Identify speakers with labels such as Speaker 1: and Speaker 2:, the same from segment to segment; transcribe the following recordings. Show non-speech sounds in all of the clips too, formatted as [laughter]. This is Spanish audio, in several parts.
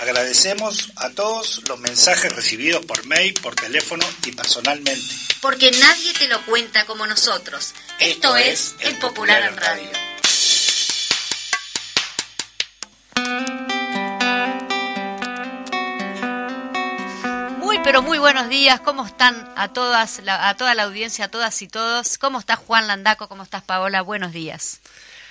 Speaker 1: Agradecemos a todos los mensajes recibidos por mail, por teléfono y personalmente.
Speaker 2: Porque nadie te lo cuenta como nosotros. Esto, es El Popular en Radio. Muy pero muy buenos días, ¿cómo están a todas, a toda la audiencia, a todas y todos? ¿Cómo está Juan Landaco? ¿Cómo estás Paola? Buenos días.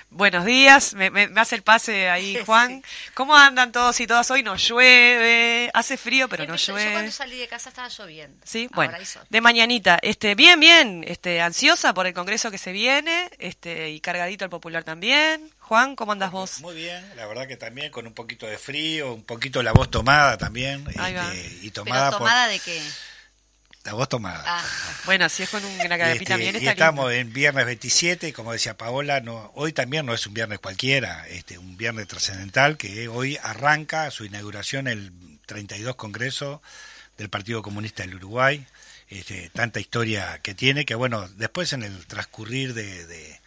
Speaker 3: Buenos días, me, me- me hace el pase ahí [laughs] Juan. ¿Cómo andan todos y todas hoy? No llueve, hace frío, pero no
Speaker 2: Yo
Speaker 3: llueve.
Speaker 2: cuando salí de casa estaba lloviendo.
Speaker 3: Sí,
Speaker 2: Ahora
Speaker 3: bueno, de mañanita. Este, bien, bien, este, ansiosa por el congreso que se viene, este, y cargadito el popular también. Juan, ¿cómo andas vos?
Speaker 1: Muy bien, la verdad que también con un poquito de frío, un poquito la voz tomada también.
Speaker 3: Ahí va.
Speaker 1: este, y
Speaker 2: Pero
Speaker 1: tomada,
Speaker 2: tomada
Speaker 1: por
Speaker 2: de qué?
Speaker 1: La voz tomada.
Speaker 2: Ah,
Speaker 3: Bueno, si es con una
Speaker 1: Este,
Speaker 3: carapita bien,
Speaker 1: y estamos
Speaker 3: lindo.
Speaker 1: en viernes 27, y como decía Paola, no, hoy también no es un viernes cualquiera, este, un viernes trascendental que hoy arranca su inauguración el 32 Congreso del Partido Comunista del Uruguay, este, tanta historia que tiene, que bueno, después en el transcurrir de, de-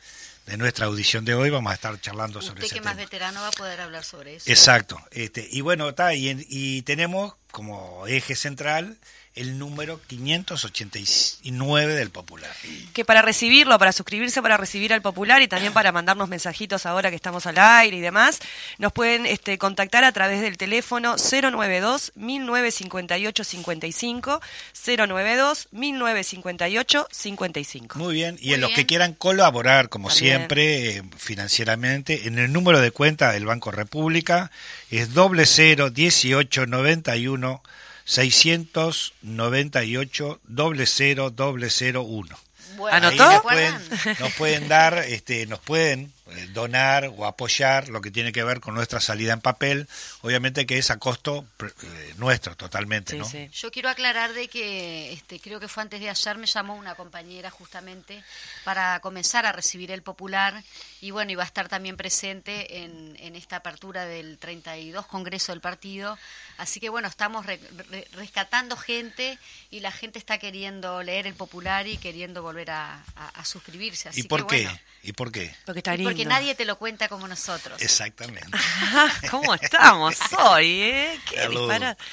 Speaker 1: de nuestra audición de hoy vamos a estar charlando sobre
Speaker 2: usted
Speaker 1: ese
Speaker 2: que más
Speaker 1: tema.
Speaker 2: veterano va a poder hablar sobre eso.
Speaker 1: Exacto, este, y bueno, está, y, y tenemos como eje central el número 589 del Popular.
Speaker 3: Que para recibirlo, para suscribirse, para recibir al popular y también para mandarnos mensajitos ahora que estamos al aire y demás, nos pueden este, contactar a través del teléfono 092 1958 55 092 1958 55.
Speaker 1: Muy bien, y
Speaker 2: Muy
Speaker 1: en los
Speaker 2: bien.
Speaker 1: que quieran colaborar, como
Speaker 3: También.
Speaker 1: siempre, eh, financieramente, en el número de cuenta del Banco República es doble cero dieciocho noventa y uno seiscientos noventa y ocho doble cero doble cero uno.
Speaker 2: Bueno,
Speaker 3: ¿Anotó?
Speaker 1: Ahí
Speaker 2: ¿se
Speaker 1: nos pueden, nos pueden dar, este, nos pueden donar o apoyar lo que tiene que ver con nuestra salida en papel, obviamente que es a costo eh, nuestro totalmente,
Speaker 3: Sí,
Speaker 1: ¿no?
Speaker 3: sí.
Speaker 2: Yo quiero aclarar de que este, creo que fue antes de ayer me llamó una compañera justamente para comenzar a recibir el popular y bueno, iba a estar también presente en, en esta apertura del 32 Congreso del partido. Así que bueno, estamos re- re- rescatando gente y la gente está queriendo leer el popular y queriendo volver a, a- a suscribirse. Así
Speaker 1: ¿Y por
Speaker 2: que,
Speaker 1: qué?
Speaker 2: bueno,
Speaker 1: ¿Y por qué?
Speaker 3: Porque está
Speaker 2: y porque
Speaker 3: lindo.
Speaker 2: nadie te lo cuenta como nosotros.
Speaker 1: Exactamente. [laughs]
Speaker 3: ¿Cómo estamos hoy, eh? Qué.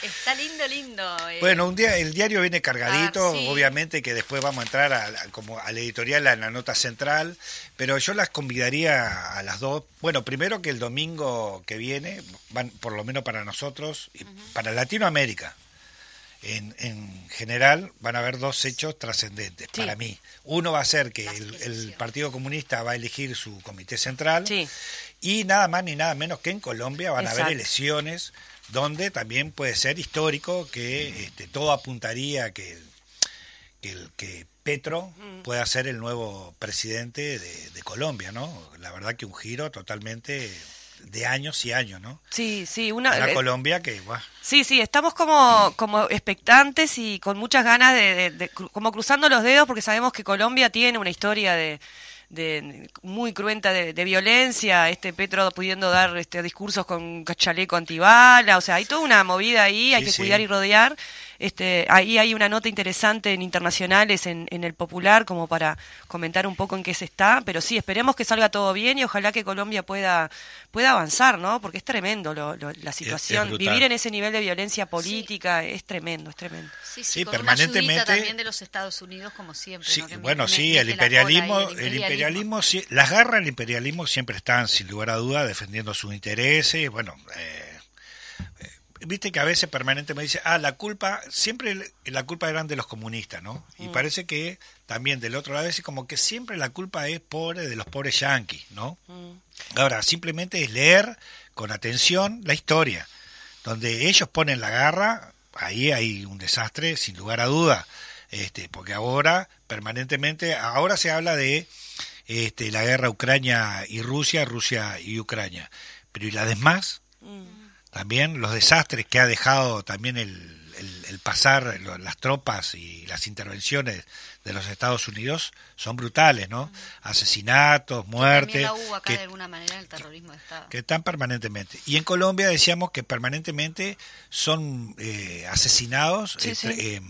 Speaker 2: Está lindo, lindo. eh.
Speaker 1: Bueno, un día el diario viene cargadito,
Speaker 2: Ah, sí.
Speaker 1: obviamente que después vamos a entrar a, la- como al editorial en la nota central, pero yo las convidaría a las dos. Bueno, primero que el domingo que viene, van por lo menos para nosotros y para Latinoamérica. En, en general van a haber dos hechos trascendentes
Speaker 3: Sí.
Speaker 1: para mí. Uno va a ser que el. Partido Comunista va a elegir su comité central
Speaker 3: Sí.
Speaker 1: y nada más ni nada menos que en Colombia van a haber elecciones donde también puede ser histórico que este, todo apuntaría a que, que, el- que Petro
Speaker 3: Mm.
Speaker 1: pueda ser el nuevo presidente de, de Colombia, ¿no? La verdad que un giro totalmente de años y años, ¿no?
Speaker 3: Sí, sí, una, eh,
Speaker 1: Colombia que, guau,
Speaker 3: Sí, sí, estamos como, como expectantes y con muchas ganas de, de- de como cruzando los dedos porque sabemos que Colombia tiene una historia de, de muy cruenta de, violencia, este Petro pudiendo dar este discursos con chaleco antibala, o sea, hay toda una movida ahí, hay
Speaker 1: Sí,
Speaker 3: que
Speaker 1: sí.
Speaker 3: cuidar y rodear. Este, ahí hay una nota interesante en internacionales, en, en el popular, como para comentar un poco en qué se está, pero sí, esperemos que salga todo bien y ojalá que Colombia pueda, pueda avanzar, ¿no? Porque es tremendo lo- lo- la situación. Vivir en ese nivel de violencia política es tremendo, es tremendo.
Speaker 2: Sí, sí,
Speaker 1: Sí,
Speaker 2: con una
Speaker 1: permanentemente-
Speaker 2: también de los Estados Unidos, como siempre.
Speaker 1: Sí,
Speaker 2: ¿no? Que
Speaker 1: bueno,
Speaker 2: me-
Speaker 1: sí, el imperialismo, el imperialismo, sí, las garras del imperialismo siempre están, sin lugar a duda, defendiendo sus intereses. Bueno, eh, viste que a veces permanentemente dice, ah, la culpa, siempre la culpa eran de los comunistas, ¿no? Y parece que también del otro lado es como que siempre la culpa es pobre de los pobres yanquis, ¿no? Ahora, simplemente es leer con atención la historia, donde ellos ponen la garra, ahí hay un desastre, sin lugar a duda, este, porque ahora permanentemente, ahora se habla de este, la guerra Ucrania y Rusia, Rusia y Ucrania, pero ¿y la demás? También los desastres que ha dejado también el, el, pasar las tropas y las intervenciones de los Estados Unidos son brutales, ¿no? Asesinatos, muertes.
Speaker 2: Que, de alguna manera el terrorismo de Estado.
Speaker 1: Que están permanentemente. Y en Colombia decíamos que permanentemente son eh, asesinados. Eh,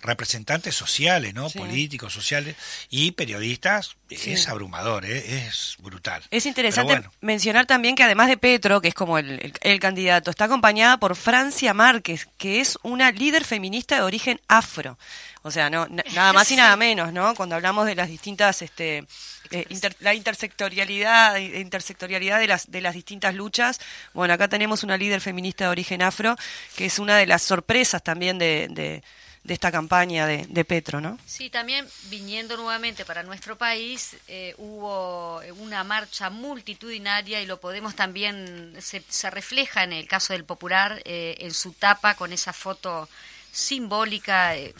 Speaker 1: representantes sociales, ¿no? Políticos, sociales y periodistas, es abrumador, ¿eh? es brutal.
Speaker 3: Es interesante mencionar también que además de Petro, que es como el, el, candidato, está acompañada por Francia Márquez, que es una líder feminista de origen afro. O sea, no nada más y nada menos, ¿no? Cuando hablamos de las distintas este eh, la intersectorialidad intersectorialidad de las de las distintas luchas. Bueno, acá tenemos una líder feminista de origen afro, que es una de las sorpresas también de de esta campaña de, de, Petro, ¿no?
Speaker 2: Sí, también viniendo nuevamente para nuestro país, eh, hubo una marcha multitudinaria y lo podemos también, se, se refleja en el caso del Popular, eh, en su tapa con esa foto simbólica. Eh,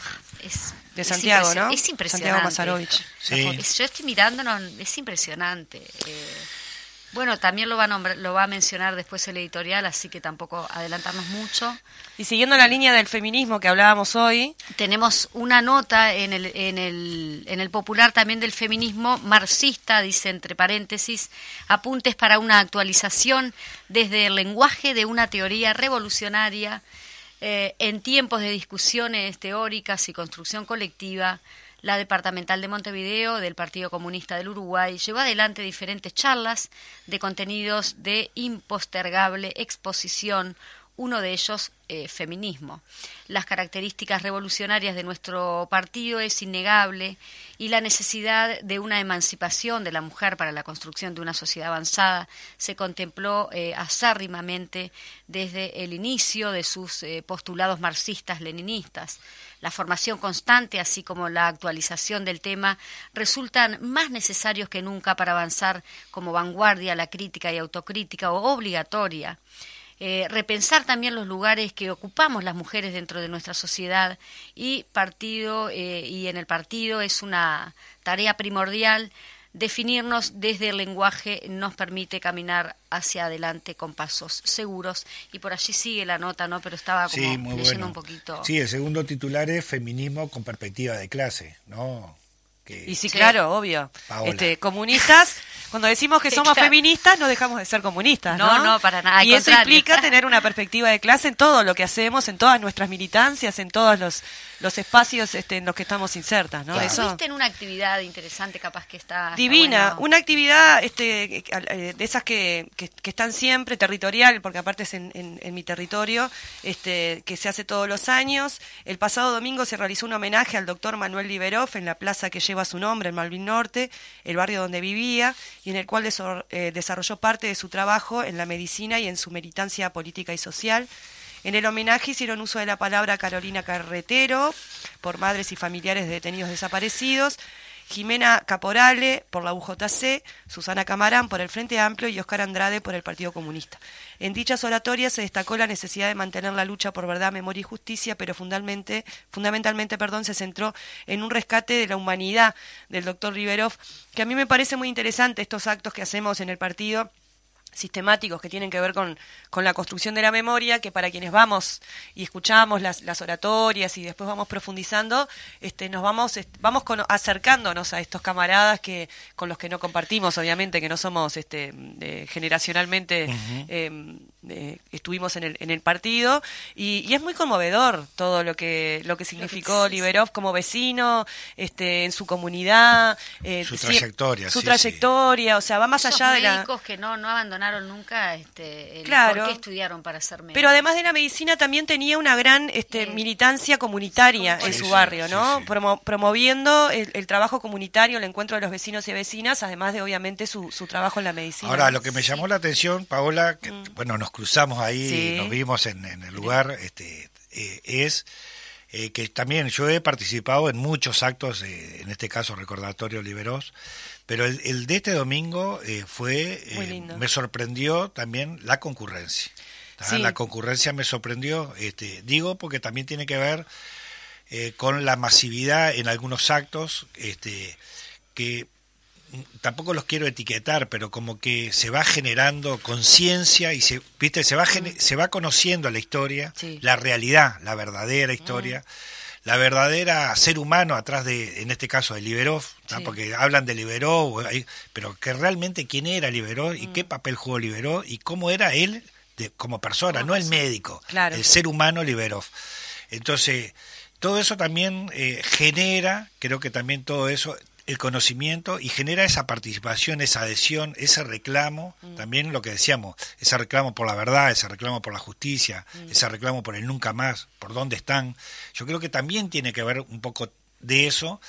Speaker 2: es,
Speaker 3: de Santiago, ¿no?
Speaker 2: Es impresionante.
Speaker 3: Santiago
Speaker 2: Sí. Yo estoy mirando, es impresionante. Bueno, también lo va, a lo va a mencionar después el editorial, así que tampoco adelantarnos mucho.
Speaker 3: Y siguiendo la línea del feminismo que hablábamos hoy.
Speaker 2: Tenemos una nota en el, en el, en el popular también del feminismo marxista, dice entre paréntesis, apuntes para una actualización desde el lenguaje de una teoría revolucionaria eh, en tiempos de discusiones teóricas y construcción colectiva la departamental de Montevideo del Partido Comunista del Uruguay llevó adelante diferentes charlas de contenidos de impostergable exposición, uno de ellos eh, feminismo. Las características revolucionarias de nuestro partido es innegable y la necesidad de una emancipación de la mujer para la construcción de una sociedad avanzada se contempló eh, acérrimamente desde el inicio de sus eh, postulados marxistas-leninistas la formación constante, así como la actualización del tema, resultan más necesarios que nunca para avanzar como vanguardia la crítica y autocrítica o obligatoria. Eh, repensar también los lugares que ocupamos las mujeres dentro de nuestra sociedad y partido eh, y en el partido es una tarea primordial definirnos desde el lenguaje nos permite caminar hacia adelante con pasos seguros y por allí sigue la nota, ¿no? Pero estaba como leyendo un poquito.
Speaker 1: Sí, el segundo titular es feminismo con perspectiva de clase, ¿no?
Speaker 3: Y sí, claro, obvio. Este, comunistas, cuando decimos que somos [laughs] feministas, no dejamos de ser comunistas, ¿no?
Speaker 2: No, no, para nada.
Speaker 3: Y eso implica [laughs] tener una perspectiva de clase en todo lo que hacemos, en todas nuestras militancias, en todos los los espacios este, en los que estamos insertas, ¿no?
Speaker 2: Eso. en una actividad interesante, capaz que está
Speaker 3: divina, una actividad este, eh, de esas que, que, están siempre territorial, porque aparte es en, en, mi territorio, este, que se hace todos los años. El pasado domingo se realizó un homenaje al doctor Manuel Liberoff en la plaza que lleva su nombre, en Malvin Norte, el barrio donde vivía y en el cual eh, desarrolló parte de su trabajo en la medicina y en su militancia política y social. En el homenaje hicieron uso de la palabra Carolina Carretero por madres y familiares de detenidos desaparecidos, Jimena Caporale por la UJC, Susana Camarán por el Frente Amplio y Oscar Andrade por el Partido Comunista. En dichas oratorias se destacó la necesidad de mantener la lucha por verdad, memoria y justicia, pero fundamentalmente, fundamentalmente perdón, se centró en un rescate de la humanidad del doctor Riverov, que a mí me parece muy interesante estos actos que hacemos en el partido sistemáticos que tienen que ver con, con, la construcción de la memoria, que para quienes vamos y escuchamos las, las oratorias y después vamos profundizando, este, nos vamos, vamos acercándonos a estos camaradas que con los que no compartimos, obviamente, que no somos este, generacionalmente em, estuvimos en el, en el partido, y, es muy conmovedor todo lo que, lo que significó Liberov como vecino, este, en su comunidad,
Speaker 1: eh, su trayectoria,
Speaker 3: su trayectoria, o sea, va más allá de
Speaker 2: la... que no, no abandonaron nunca este, el claro, por qué estudiaron para ser médicos.
Speaker 3: Pero además de la medicina también tenía una gran este, militancia comunitaria en su barrio, ¿no? promoviendo el, trabajo comunitario, el encuentro de los vecinos y vecinas, además de obviamente su, su trabajo en la medicina.
Speaker 1: Ahora, lo que me llamó la atención, Paola, que, mm. bueno, nos cruzamos ahí, nos vimos en, el lugar, este, eh, es... Eh, que también yo he participado en muchos actos, eh, en este caso Recordatorio Liberos, pero el, de este domingo eh, fue, eh, me sorprendió también la concurrencia. La concurrencia me sorprendió, este, digo, porque también tiene que ver eh, con la masividad en algunos actos, este, que tampoco los quiero etiquetar, pero como que se va generando conciencia y se, viste, se va se va conociendo la historia, la realidad, la verdadera historia. La verdadera ser humano atrás de, en este caso, de Liberov, porque hablan de Liberov, pero que realmente quién era Liberov y qué papel jugó Liberov y cómo era él de, como persona, no el médico, el ser humano Liberov. Entonces, todo eso también eh, genera, creo que también todo eso el conocimiento y genera esa participación, esa adhesión, ese reclamo, mm. también lo que decíamos, ese reclamo por la verdad, ese reclamo por la justicia, mm. ese reclamo por el nunca más, por dónde están. Yo creo que también tiene que ver un poco de eso,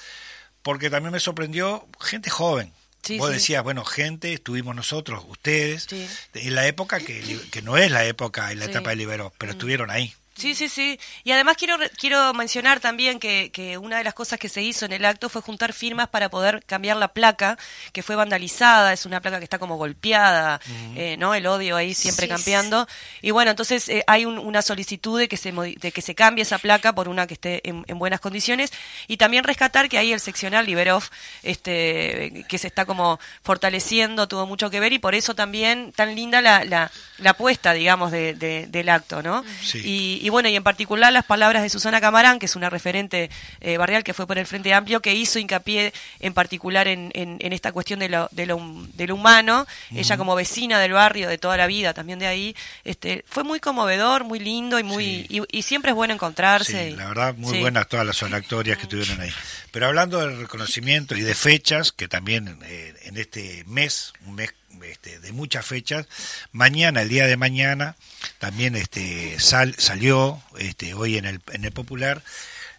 Speaker 1: porque también me sorprendió gente joven. Vos decías, bueno, gente, estuvimos nosotros, ustedes, en la época que, que, no es la época, en la etapa de Libero, pero mm. estuvieron ahí.
Speaker 3: Sí, sí, sí. Y además quiero, quiero mencionar también que, que, una de las cosas que se hizo en el acto fue juntar firmas para poder cambiar la placa, que fue vandalizada, es una placa que está como golpeada, eh, ¿no? El odio ahí siempre cambiando. Y bueno, entonces eh, hay una solicitud de que, se, de que se cambie esa placa por una que esté en, buenas condiciones. Y también rescatar que ahí el seccional Liberov, este, que se está como fortaleciendo, tuvo mucho que ver y por eso también tan linda la, la, la apuesta, digamos, de, del acto, ¿no? y y bueno, y en particular las palabras de Susana Camarán, que es una referente eh, barrial que fue por el Frente Amplio, que hizo hincapié en particular en, en, esta cuestión de lo, de lo, de lo humano. Ella como vecina del barrio de toda la vida, también de ahí, este, fue muy conmovedor, muy lindo y muy y, siempre es bueno encontrarse.
Speaker 1: Sí, la verdad, muy buenas todas las sonactorias que tuvieron ahí. Pero hablando del reconocimiento y de fechas, que también eh, en este mes, un mes este, de muchas fechas. Mañana, el día de mañana, también este, sal, salió este, hoy en el, en el Popular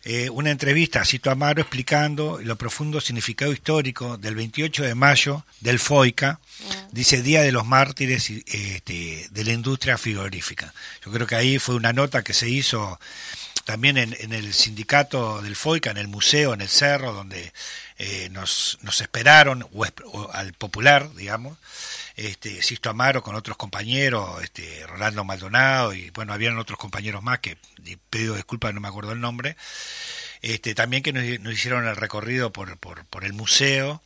Speaker 1: eh, una entrevista a Cito Amaro explicando lo profundo significado histórico del 28 de mayo del FOICA, mm. dice Día de los Mártires este, de la Industria Frigorífica. Yo creo que ahí fue una nota que se hizo también en, el sindicato del FOICA, en el museo, en el cerro, donde eh, nos, nos esperaron, o, al popular, digamos, este, Sisto Amaro con otros compañeros, este, Rolando Maldonado, y bueno, habían otros compañeros más que pido disculpas, no me acuerdo el nombre, este, también que nos, hicieron el recorrido por, por, por, el museo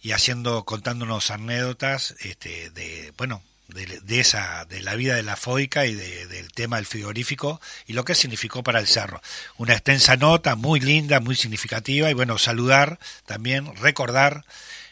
Speaker 1: y haciendo, contándonos anécdotas este, de, bueno, de, esa, de la vida de la FOICA y del tema del frigorífico y lo que significó para el cerro. Una extensa nota, muy linda, muy significativa y bueno, saludar también, recordar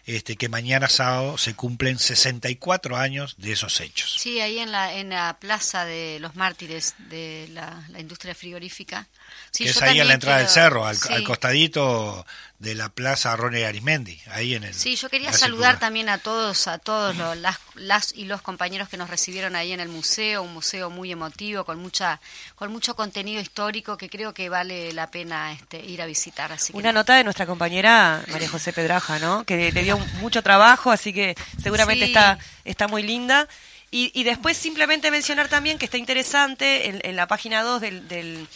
Speaker 1: este, que mañana sábado se cumplen 64 años de esos hechos.
Speaker 2: Sí, ahí en la, en la Plaza de los Mártires de la, industria frigorífica.
Speaker 1: Sí, es ahí a la entrada del cerro, al, costadito de la Plaza Ronnie Arismendi, ahí en el...
Speaker 2: Sí, yo quería saludar también a todos, a todos los, las, las, y los compañeros que nos recibieron ahí en el museo, un museo muy emotivo, con mucha con mucho contenido histórico que creo que vale la pena este, ir a visitar. Así
Speaker 3: Una nota de nuestra compañera María José Pedraja, ¿no? Que le dio mucho trabajo, así que seguramente está, está muy linda. Y, después simplemente mencionar también que está interesante en, la página 2 del, del,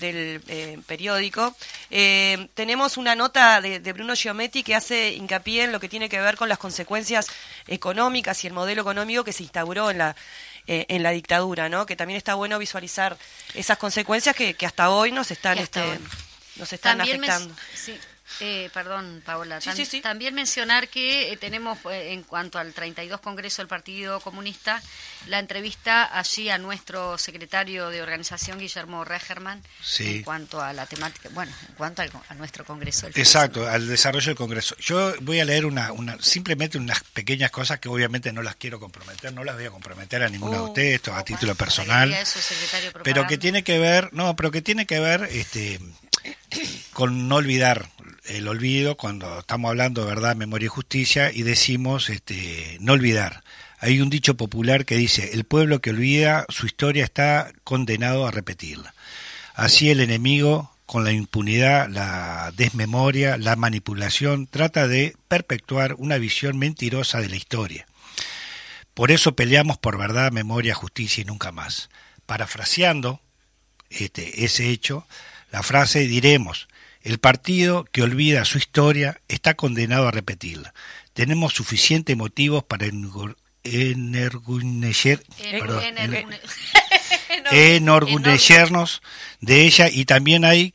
Speaker 3: eh, periódico, eh, tenemos una nota de, Bruno Giometti que hace hincapié en lo que tiene que ver con las consecuencias económicas y el modelo económico que se instauró en la, eh, en la dictadura, ¿no? Que también está bueno visualizar esas consecuencias que, que hasta hoy nos están, este, nos están afectando.
Speaker 2: Eh, perdón, Paola. También mencionar que eh, tenemos, eh, en cuanto al 32 Congreso del Partido Comunista, la entrevista allí a nuestro secretario de organización, Guillermo Regerman, en cuanto a la temática, bueno, en cuanto a nuestro Congreso.
Speaker 1: Exacto, al desarrollo del Congreso. Yo voy a leer una, una, simplemente unas pequeñas cosas que obviamente no las quiero comprometer, no las voy a comprometer a ninguno de uh, ustedes, esto a título personal, pero que tiene que ver, no, pero que tiene que ver, este con no olvidar el olvido cuando estamos hablando de verdad, memoria y justicia y decimos este, no olvidar. Hay un dicho popular que dice, el pueblo que olvida su historia está condenado a repetirla. Así el enemigo, con la impunidad, la desmemoria, la manipulación, trata de perpetuar una visión mentirosa de la historia. Por eso peleamos por verdad, memoria, justicia y nunca más. Parafraseando este, ese hecho, la frase diremos, el partido que olvida su historia está condenado a repetirla. Tenemos suficientes motivos para [laughs] enorgullecernos de ella y también hay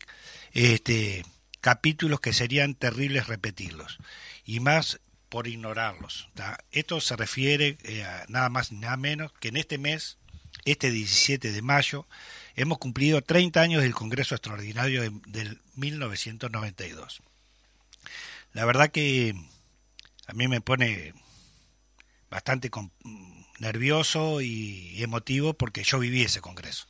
Speaker 1: este, capítulos que serían terribles repetirlos. Y más por ignorarlos. Esto se refiere eh, a nada más ni nada menos que en este mes, este 17 de mayo, hemos cumplido 30 años del Congreso Extraordinario del 1992. La verdad que a mí me pone bastante nervioso y emotivo porque yo viví ese Congreso.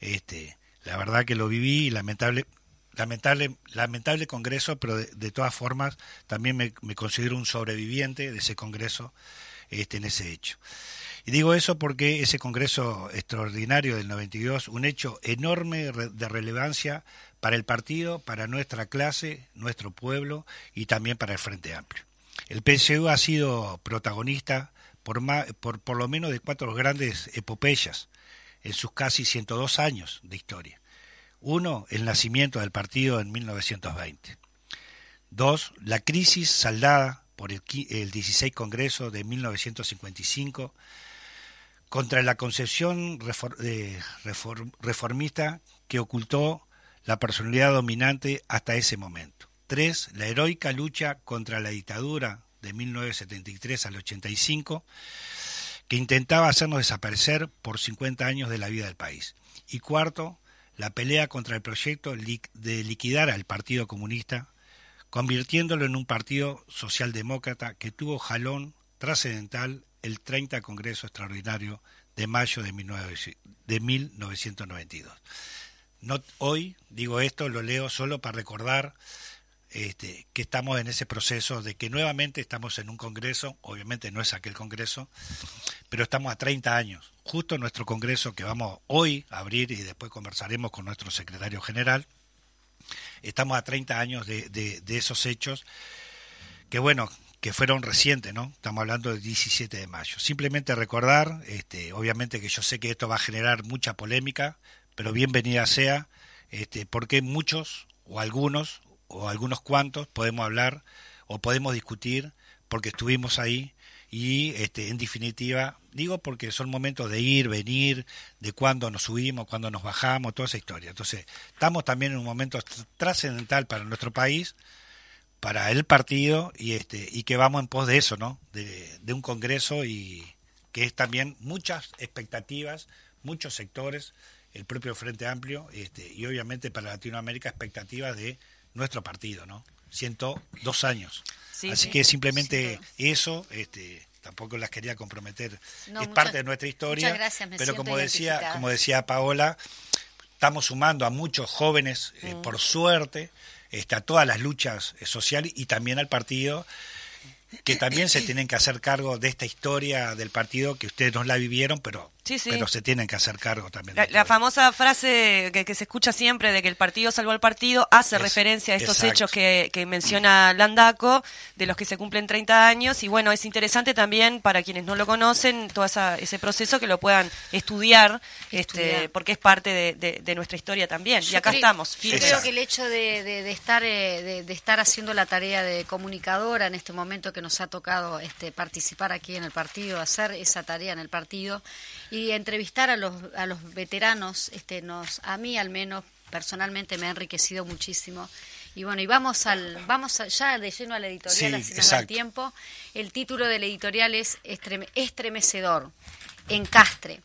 Speaker 1: este, la verdad que lo viví y lamentable, lamentable, lamentable Congreso, pero de, todas formas también me, considero un sobreviviente de ese Congreso este, en ese hecho. Digo eso porque ese Congreso extraordinario del 92, un hecho enorme de relevancia para el partido, para nuestra clase, nuestro pueblo y también para el Frente Amplio. El PSU ha sido protagonista por, por, por lo menos de cuatro grandes epopeyas en sus casi 102 años de historia. Uno, el nacimiento del partido en 1920. Dos, la crisis saldada por el, 16 Congreso de 1955 contra la concepción reformista que ocultó la personalidad dominante hasta ese momento. Tres, la heroica lucha contra la dictadura de 1973 al 85, que intentaba hacernos desaparecer por 50 años de la vida del país. Y cuarto, la pelea contra el proyecto de liquidar al Partido Comunista, convirtiéndolo en un partido socialdemócrata que tuvo jalón trascendental el 30 Congreso Extraordinario de mayo de, 1992. No, hoy digo esto, lo leo solo para recordar este, que estamos en ese proceso de que nuevamente estamos en un congreso, obviamente no es aquel congreso, pero estamos a 30 años, justo nuestro congreso que vamos hoy a abrir y después conversaremos con nuestro secretario general, estamos a 30 años de, de, esos hechos que bueno, que fueron recientes, ¿no? Estamos hablando del 17 de mayo. Simplemente recordar, este, obviamente que yo sé que esto va a generar mucha polémica, pero bienvenida sea, este, porque muchos o algunos o algunos cuantos podemos hablar o podemos discutir porque estuvimos ahí y este, en definitiva digo porque son momentos de ir, venir, de cuándo nos subimos, cuándo nos bajamos, toda esa historia. Entonces, estamos también en un momento trascendental para nuestro país, para el partido y este y que vamos en pos de eso, ¿no? De, de un congreso y que es también muchas expectativas, muchos sectores, el propio Frente Amplio este, y obviamente para Latinoamérica expectativas de nuestro partido, ¿no? dos años. Así que simplemente eso, este, tampoco las quería comprometer. es parte de nuestra historia, pero como decía, como decía Paola, estamos sumando a muchos jóvenes, eh, mm. por suerte, está a todas las luchas eh, sociales y también al partido que también se tienen que hacer cargo de esta historia del partido que ustedes no la vivieron, pero pero se tienen que hacer cargo también.
Speaker 3: La, famosa frase que, se escucha siempre de que el partido salvó al partido hace referencia a estos hechos que, menciona Landaco, de los que se cumplen 30 años. Y bueno, es interesante también para quienes no lo conocen, todo ese proceso que lo puedan estudiar, este, porque es parte de, nuestra historia también. y acá estamos.
Speaker 2: Yo creo que el hecho de, estar, eh, de, estar haciendo la tarea de comunicadora en este momento que nos ha tocado este, participar aquí en el partido, hacer esa tarea en el partido, y entrevistar a los, a los veteranos, este, nos, a mí al menos personalmente me ha enriquecido muchísimo. Y bueno, y vamos al, vamos ya de lleno a la editorial, así nos da tiempo. El título del editorial es Estremecedor, Encastre.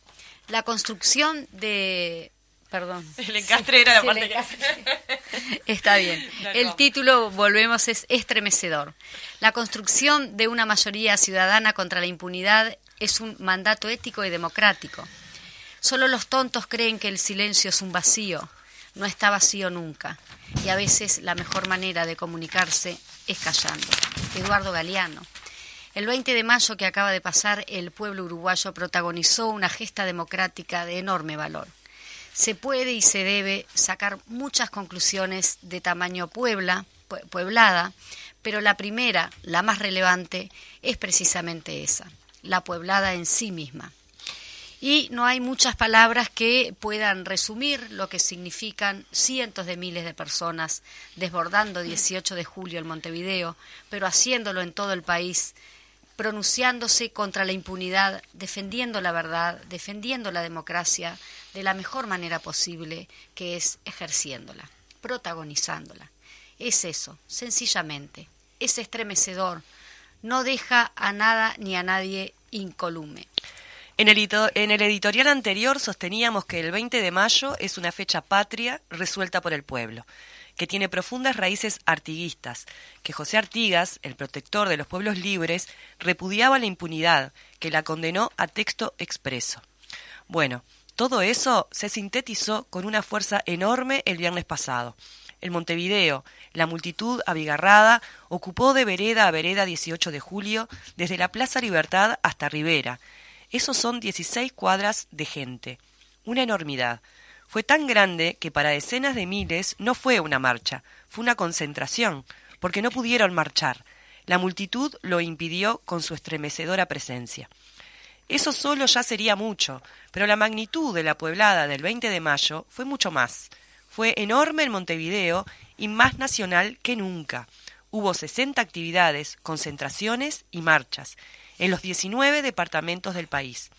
Speaker 2: La construcción de perdón.
Speaker 3: El encastre era la parte
Speaker 2: Está bien. [laughs] El título, volvemos, es estremecedor. La construcción de una mayoría ciudadana contra la impunidad es un mandato ético y democrático. Solo los tontos creen que el silencio es un vacío. No está vacío nunca. Y a veces la mejor manera de comunicarse es callando. Eduardo Galeano. El 20 de mayo que acaba de pasar, el pueblo uruguayo protagonizó una gesta democrática de enorme valor. Se puede y se debe sacar muchas conclusiones de tamaño puebla, pueblada, pero la primera, la más relevante, es precisamente esa la pueblada en sí misma. Y no hay muchas palabras que puedan resumir lo que significan cientos de miles de personas desbordando 18 de julio en Montevideo, pero haciéndolo en todo el país, pronunciándose contra la impunidad, defendiendo la verdad, defendiendo la democracia de la mejor manera posible, que es ejerciéndola, protagonizándola. Es eso, sencillamente. Es estremecedor no deja a nada ni a nadie incolume.
Speaker 3: En el, en el, editorial anterior sosteníamos que el 20 de mayo es una fecha patria resuelta por el pueblo, que tiene profundas raíces artiguistas, que José Artigas, el protector de los pueblos libres, repudiaba la impunidad, que la condenó a texto expreso. Bueno, todo eso se sintetizó con una fuerza enorme el viernes pasado. El Montevideo, la multitud abigarrada, ocupó de vereda a vereda 18 de julio, desde la Plaza Libertad hasta Rivera, esos son 16 cuadras de gente. Una enormidad. Fue tan grande que para decenas de miles no fue una marcha, fue una concentración, porque no pudieron marchar. La multitud lo impidió con su estremecedora presencia. Eso solo ya sería mucho, pero la magnitud de la pueblada del 20 de mayo fue mucho más. Fue enorme en Montevideo y más nacional que nunca. Hubo 60 actividades, concentraciones y marchas en los 19 departamentos del país.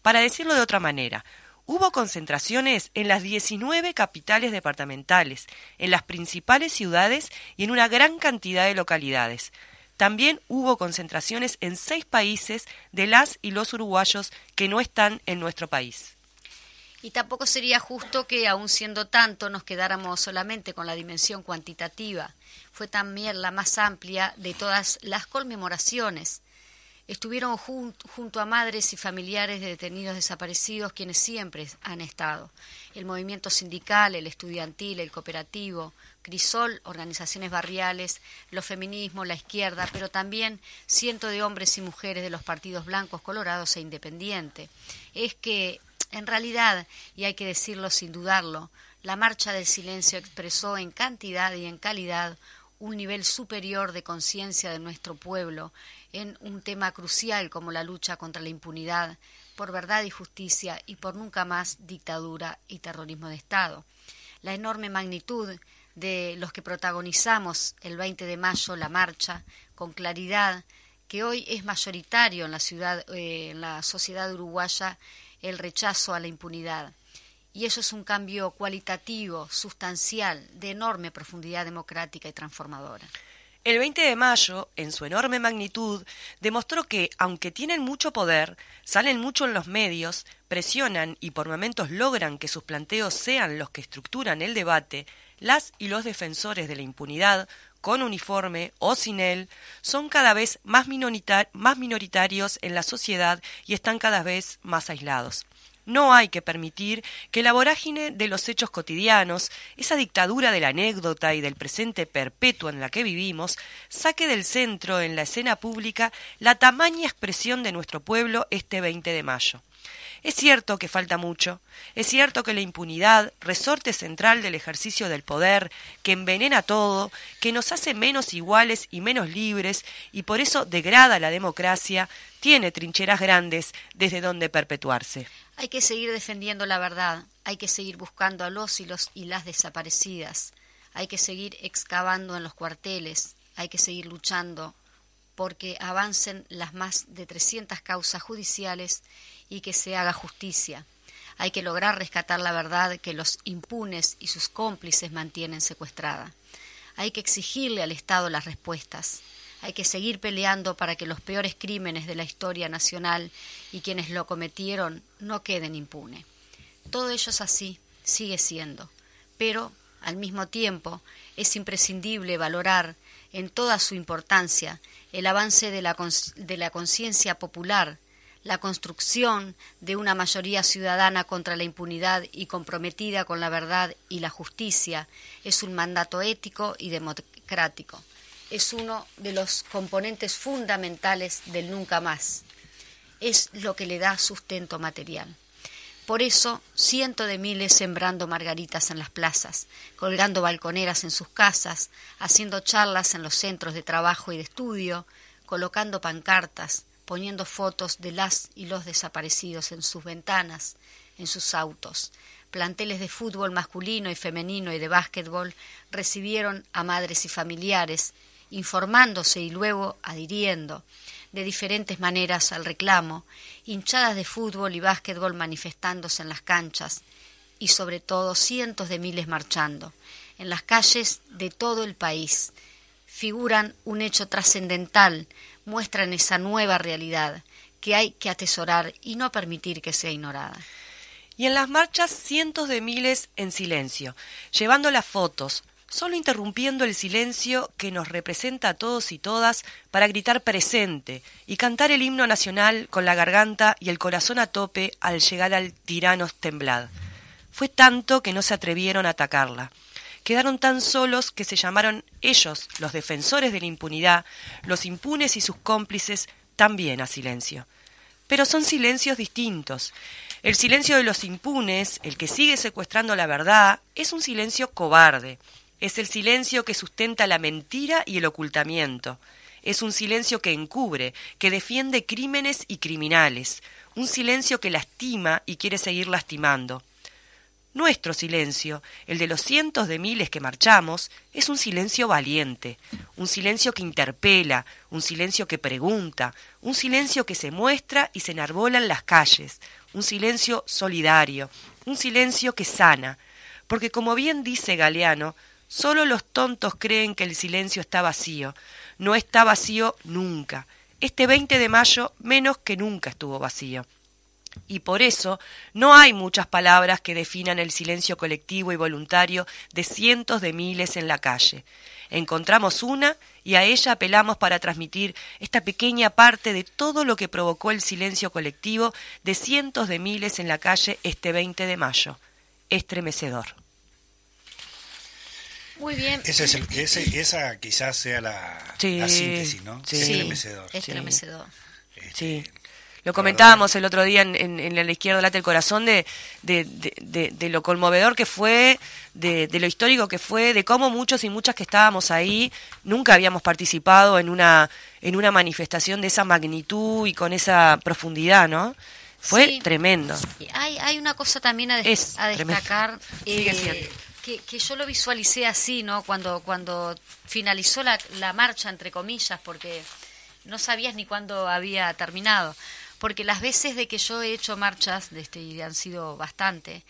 Speaker 3: Para decirlo de otra manera, hubo concentraciones en las 19 capitales departamentales, en las principales ciudades y en una gran cantidad de localidades. También hubo concentraciones en seis países de las y los uruguayos que no están en nuestro país.
Speaker 2: Y tampoco sería justo que, aun siendo tanto, nos quedáramos solamente con la dimensión cuantitativa. Fue también la más amplia de todas las conmemoraciones estuvieron junto a madres y familiares de detenidos desaparecidos quienes siempre han estado. El movimiento sindical, el estudiantil, el cooperativo, Crisol, organizaciones barriales, los feminismos, la izquierda, pero también cientos de hombres y mujeres de los partidos blancos, colorados e independientes. Es que, en realidad, y hay que decirlo sin dudarlo, la marcha del silencio expresó en cantidad y en calidad un nivel superior de conciencia de nuestro pueblo en un tema crucial como la lucha contra la impunidad, por verdad y justicia y por nunca más dictadura y terrorismo de Estado. La enorme magnitud de los que protagonizamos el 20 de mayo la marcha, con claridad, que hoy es mayoritario en la ciudad, eh, en la sociedad uruguaya, el rechazo a la impunidad. Y eso es un cambio cualitativo, sustancial, de enorme profundidad democrática y transformadora.
Speaker 3: El 20 de mayo, en su enorme magnitud, demostró que, aunque tienen mucho poder, salen mucho en los medios, presionan y por momentos logran que sus planteos sean los que estructuran el debate, las y los defensores de la impunidad, con uniforme o sin él, son cada vez más, minoritarios en la sociedad y están cada vez más aislados. No hay que permitir que la vorágine de los hechos cotidianos, esa dictadura de la anécdota y del presente perpetuo en la que vivimos, saque del centro en la escena pública la tamaña expresión de nuestro pueblo este 20 de mayo. Es cierto que falta mucho, es cierto que la impunidad, resorte central del ejercicio del poder, que envenena todo, que nos hace menos iguales y menos libres, y por eso degrada la democracia, tiene trincheras grandes desde donde perpetuarse.
Speaker 2: Hay que seguir defendiendo la verdad, hay que seguir buscando a los y los y las desaparecidas, hay que seguir excavando en los cuarteles, hay que seguir luchando porque avancen las más de 300 causas judiciales y que se haga justicia. Hay que lograr rescatar la verdad que los impunes y sus cómplices mantienen secuestrada. Hay que exigirle al Estado las respuestas. Hay que seguir peleando para que los peores crímenes de la historia nacional y quienes lo cometieron no queden impunes. Todo ello es así, sigue siendo, pero al mismo tiempo es imprescindible valorar en toda su importancia el avance de la, conciencia popular la construcción de una mayoría ciudadana contra la impunidad y comprometida con la verdad y la justicia es un mandato ético y democrático. Es uno de los componentes fundamentales del nunca más. Es lo que le da sustento material. Por eso, cientos de miles sembrando margaritas en las plazas, colgando balconeras en sus casas, haciendo charlas en los centros de trabajo y de estudio, colocando pancartas, poniendo fotos de las y los desaparecidos en sus ventanas, en sus autos. Planteles de fútbol masculino y femenino y de básquetbol recibieron a madres y familiares, informándose y luego adhiriendo de diferentes maneras al reclamo, hinchadas de fútbol y básquetbol manifestándose en las canchas y sobre todo cientos de miles marchando en las calles de todo el país. Figuran un hecho trascendental muestran esa nueva realidad que hay que atesorar y no permitir que sea ignorada.
Speaker 3: Y en las marchas cientos de miles en silencio, llevando las fotos, solo interrumpiendo el silencio que nos representa a todos y todas para gritar presente y cantar el himno nacional con la garganta y el corazón a tope al llegar al tiranos temblad. Fue tanto que no se atrevieron a atacarla. Quedaron tan solos que se llamaron ellos, los defensores de la impunidad, los impunes y sus cómplices, también a silencio. Pero son silencios distintos. El silencio de los impunes, el que sigue secuestrando la verdad, es un silencio cobarde. Es el silencio que sustenta la mentira y el ocultamiento. Es un silencio que encubre, que defiende crímenes y criminales. Un silencio que lastima y quiere seguir lastimando. Nuestro silencio, el de los cientos de miles que marchamos, es un silencio valiente, un silencio que interpela, un silencio que pregunta, un silencio que se muestra y se enarbola en las calles, un silencio solidario, un silencio que sana, porque como bien dice Galeano, solo los tontos creen que el silencio está vacío, no está vacío nunca. Este 20 de mayo menos que nunca estuvo vacío. Y por eso no hay muchas palabras que definan el silencio colectivo y voluntario de cientos de miles en la calle. Encontramos una y a ella apelamos para transmitir esta pequeña parte de todo lo que provocó el silencio colectivo de cientos de miles en la calle este 20 de mayo. Estremecedor.
Speaker 2: Muy bien.
Speaker 1: Ese es el, ese, esa quizás sea la,
Speaker 3: Sí,
Speaker 1: la síntesis, ¿no?
Speaker 3: sí.
Speaker 1: Estremecedor.
Speaker 2: Estremecedor.
Speaker 1: Este,
Speaker 3: Sí. Lo comentábamos el otro día en, en, en la izquierda late el corazón de, de, de, de- de lo conmovedor que fue, de, de lo histórico que fue, de cómo muchos y muchas que estábamos ahí nunca habíamos participado en una, en una manifestación de esa magnitud y con esa profundidad, ¿no? Fue
Speaker 2: Sí.
Speaker 3: tremendo.
Speaker 2: Y Hay, hay una cosa también a, des-
Speaker 3: Es
Speaker 2: a destacar
Speaker 3: Sigue
Speaker 2: eh,
Speaker 3: siendo.
Speaker 2: Que, que yo lo visualicé así, ¿no? Cuando, cuando finalizó la, la marcha, entre comillas, porque no sabías ni cuándo había terminado. Porque las veces de que yo he hecho marchas, de este, y han sido bastante,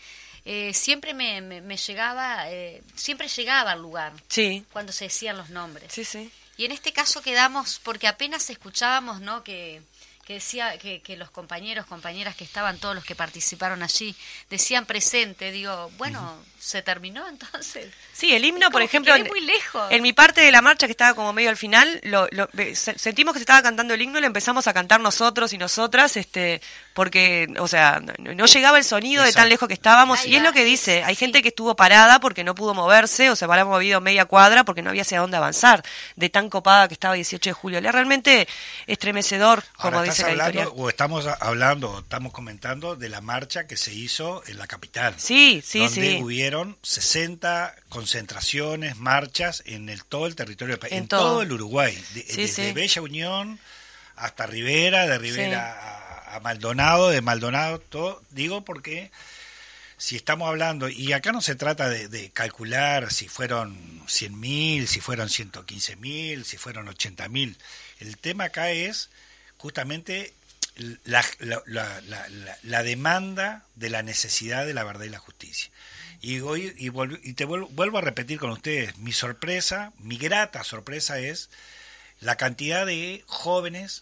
Speaker 2: eh, siempre me, me- me llegaba, eh, siempre llegaba al lugar
Speaker 3: Sí,
Speaker 2: cuando se decían los nombres.
Speaker 3: sí, sí.
Speaker 2: Y en este caso quedamos, porque apenas escuchábamos, ¿no? Que, que decía que, que los compañeros, compañeras que estaban, todos los que participaron allí, decían presente. Digo, bueno, se terminó entonces.
Speaker 3: Sí, el himno,
Speaker 2: Es
Speaker 3: por
Speaker 2: que
Speaker 3: ejemplo, en,
Speaker 2: muy lejos.
Speaker 3: en mi parte de la marcha que estaba como medio al final, lo, lo- sentimos que se estaba cantando el himno y lo empezamos a cantar nosotros y nosotras, este, porque, o sea, no, no llegaba el sonido de tan lejos que estábamos
Speaker 2: Ahí
Speaker 3: y es lo que dice, hay
Speaker 2: sí.
Speaker 3: gente que estuvo parada porque no pudo moverse, o se habrá movido media cuadra porque no había hacia dónde avanzar, de tan copada que estaba 18 de julio. Es realmente estremecedor, como
Speaker 1: Ahora,
Speaker 3: dice
Speaker 1: ¿estás
Speaker 3: la
Speaker 1: hablando
Speaker 3: editorial.
Speaker 1: o estamos hablando, o estamos comentando de la marcha que se hizo en la capital?
Speaker 3: Sí, sí,
Speaker 1: donde
Speaker 3: sí.
Speaker 1: Hubieron 60 concentraciones, marchas en el todo el territorio del país,
Speaker 3: En
Speaker 1: en,
Speaker 3: todo.
Speaker 1: todo. el Uruguay, de-
Speaker 3: Sí,
Speaker 1: desde
Speaker 3: sí.
Speaker 1: Bella Unión hasta Rivera, de Rivera a, a Maldonado, de Maldonado, todo, digo porque si estamos hablando, y acá no se trata de, de calcular si fueron 100.000, si fueron 115.000, si fueron 80.000, el tema acá es justamente la, la- la- la demanda de la necesidad de la verdad y la justicia. Y, hoy, y, volv- y te vuelvo, vuelvo a repetir con ustedes, mi sorpresa, mi grata sorpresa es la cantidad de jóvenes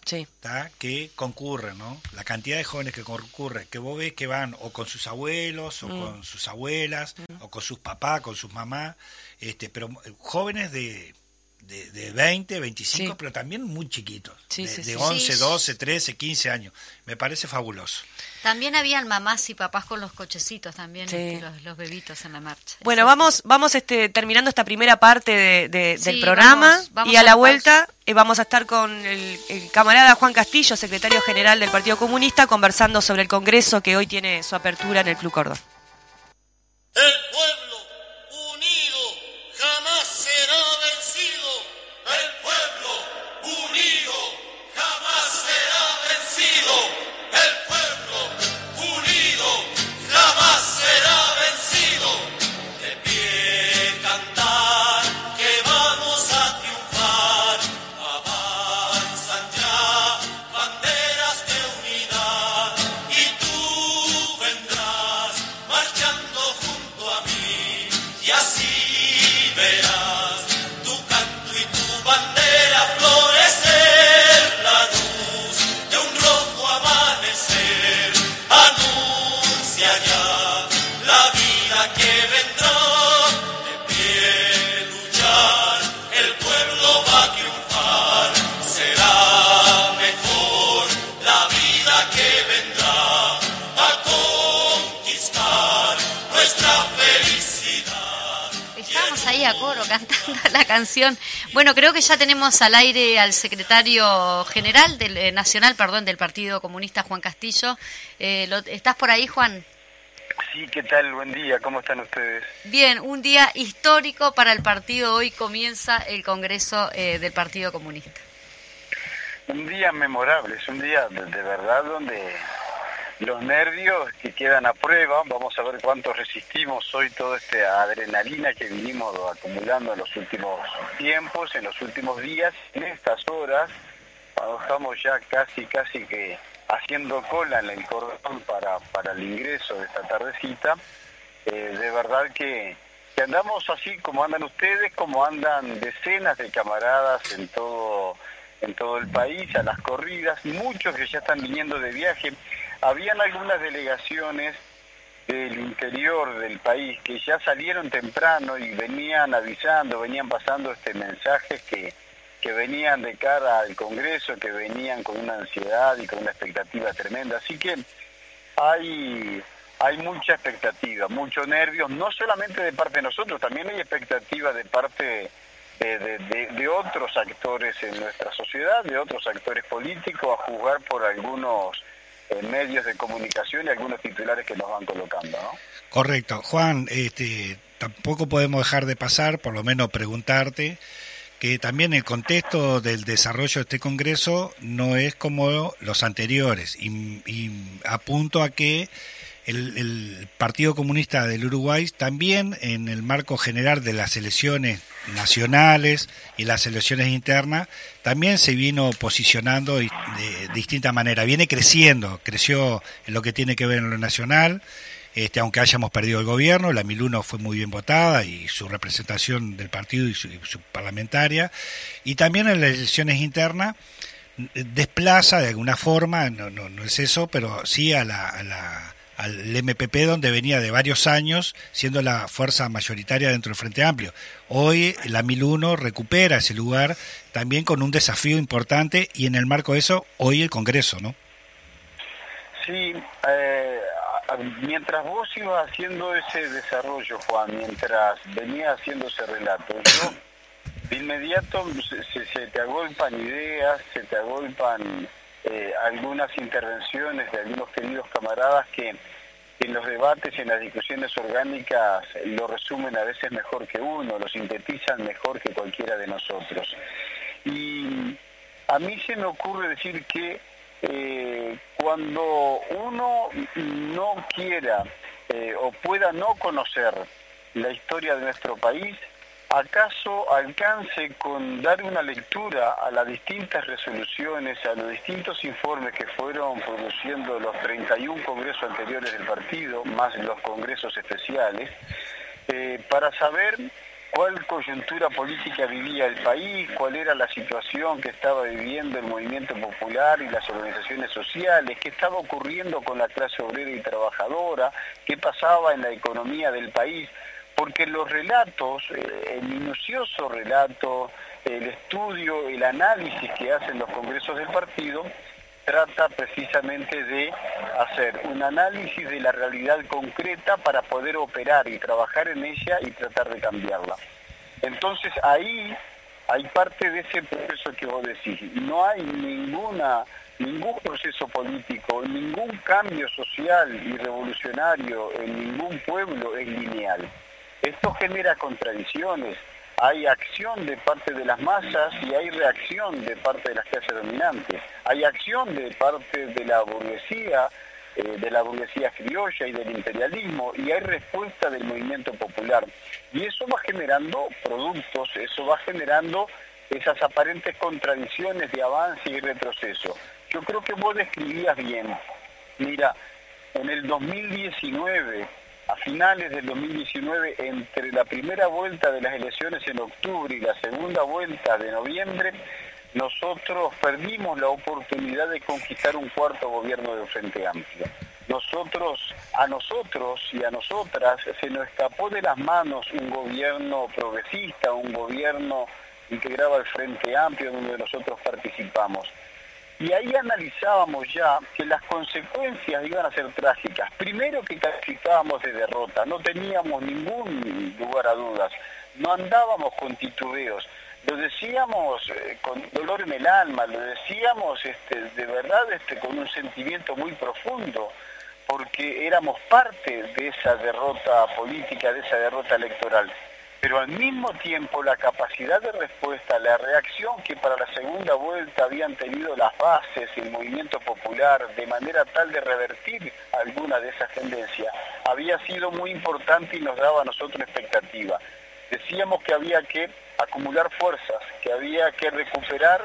Speaker 1: que concurren, ¿no? La cantidad de jóvenes que concurren, que vos ves que van o con sus abuelos, o
Speaker 3: Mm.
Speaker 1: con sus abuelas, o con sus papás, con sus mamás, este, pero eh, jóvenes de, de, de 20, 25,
Speaker 3: Sí.
Speaker 1: pero también muy chiquitos,
Speaker 3: Sí,
Speaker 1: de,
Speaker 3: sí,
Speaker 1: de
Speaker 3: sí.
Speaker 1: 11,
Speaker 2: Sí.
Speaker 1: 12, 13, 15 años. Me parece fabuloso.
Speaker 2: También habían mamás y papás con los cochecitos también,
Speaker 3: Sí.
Speaker 2: los, los bebitos en la marcha.
Speaker 3: Bueno,
Speaker 2: Eso.
Speaker 3: vamos, vamos este, terminando esta primera parte de- de-
Speaker 2: Sí,
Speaker 3: del programa
Speaker 2: vamos- vamos
Speaker 3: y a
Speaker 2: a
Speaker 3: la
Speaker 2: la
Speaker 3: vuelta eh, vamos a estar con el, el camarada Juan Castillo, secretario general del Partido Comunista, conversando sobre el Congreso que hoy tiene su apertura en el Club Cordón.
Speaker 4: El pueblo a
Speaker 2: coro cantando [laughs] la canción. Bueno, creo que ya tenemos al aire al secretario general del eh, nacional, perdón, del Partido Comunista, Juan Castillo. Eh, lo- ¿Estás por ahí, Juan?
Speaker 5: Sí, ¿qué tal? Buen día, ¿cómo están ustedes?
Speaker 2: Bien, un día histórico para el partido. Hoy comienza el Congreso eh, del Partido Comunista.
Speaker 5: Un día memorable, es un día de, de verdad donde los nervios que quedan a prueba, vamos a ver cuánto resistimos hoy toda esta adrenalina que vinimos acumulando en los últimos tiempos, en los últimos días, en estas horas, cuando estamos ya casi, casi que haciendo cola en el cordón para, para el ingreso de esta tardecita, eh, de verdad que, que andamos así como andan ustedes, como andan decenas de camaradas en todo en todo el país, a las corridas, muchos que ya están viniendo de viaje. Habían algunas delegaciones del interior del país que ya salieron temprano y venían avisando, venían pasando este mensaje que, que venían de cara al Congreso, que venían con una ansiedad y con una expectativa tremenda. Así que hay, hay mucha expectativa, mucho nervios, no solamente de parte de nosotros, también hay expectativa de parte de- de- de otros actores en nuestra sociedad, de otros actores políticos, a juzgar por algunos eh, medios de comunicación y algunos titulares que nos van colocando, ¿no?
Speaker 1: Correcto. Juan, este, tampoco podemos dejar de pasar, por lo menos preguntarte, que también el contexto del desarrollo de este Congreso no es como los anteriores. Y, y apunto a que el, el Partido Comunista del Uruguay también en el marco general de las elecciones nacionales y las elecciones internas también se vino posicionando de, de distinta manera. Viene creciendo, creció en lo que tiene que ver en lo nacional, este, aunque hayamos perdido el gobierno, la 1001 fue muy bien votada y su representación del partido y su, y su parlamentaria, y también en las elecciones internas desplaza de alguna forma, no, no, no es eso, pero sí a la, a la- al MPP donde venía de varios años siendo la fuerza mayoritaria dentro del Frente Amplio. Hoy la 1001 recupera ese lugar también con un desafío importante y en el marco de eso hoy el Congreso, ¿no?
Speaker 5: Sí, eh, mientras vos ibas haciendo ese desarrollo, Juan, mientras venía haciendo ese relato, yo de inmediato se te agolpan ideas, se te agolpan eh, algunas intervenciones de algunos queridos camaradas que en los debates y en las discusiones orgánicas lo resumen a veces mejor que uno, lo sintetizan mejor que cualquiera de nosotros. Y a mí se me ocurre decir que eh, cuando uno no quiera eh, o pueda no conocer la historia de nuestro país, acaso alcance con dar una lectura a las distintas resoluciones, a los distintos informes que fueron produciendo los 31 congresos anteriores del partido, más los congresos especiales, eh, para saber cuál coyuntura política vivía el país, cuál era la situación que estaba viviendo el movimiento popular y las organizaciones sociales, qué estaba ocurriendo con la clase obrera y trabajadora, qué pasaba en la economía del país, porque los relatos, eh, el minucioso relato, el estudio, el análisis que hacen los congresos del partido, trata precisamente de hacer un análisis de la realidad concreta para poder operar y trabajar en ella y tratar de cambiarla. Entonces ahí hay parte de ese proceso que vos decís. No hay ninguna ningún proceso político, ningún cambio social y revolucionario en ningún pueblo es lineal. Esto genera contradicciones. Hay acción de parte de las masas y hay reacción de parte de las clases dominantes. Hay acción de parte de la burguesía, eh, de la burguesía criolla y del imperialismo, y hay respuesta del movimiento popular. Y eso va generando productos, eso va generando esas aparentes contradicciones de avance y retroceso. Yo creo que vos describías bien. Mira, en el 2019, a finales del 2019, entre la primera vuelta de las elecciones en octubre y la segunda vuelta de noviembre, nosotros perdimos la oportunidad de conquistar un cuarto gobierno del Frente Amplio. Nosotros, a nosotros y a nosotras se nos escapó de las manos un gobierno progresista, un gobierno integrado al Frente Amplio donde nosotros participamos. Y ahí analizábamos ya que las consecuencias iban a ser trágicas. Primero que calificábamos de derrota, no teníamos ningún lugar a dudas, no andábamos con titubeos, lo decíamos eh, con dolor en el alma, lo decíamos este, de verdad este, con un sentimiento muy profundo, porque éramos parte de esa derrota política, de esa derrota electoral pero al mismo tiempo la capacidad de respuesta, la reacción que para la segunda vuelta habían tenido las bases, el movimiento popular, de manera tal de revertir alguna de esas tendencias, había sido muy importante y nos daba a nosotros expectativa. Decíamos que había que acumular fuerzas, que había que recuperar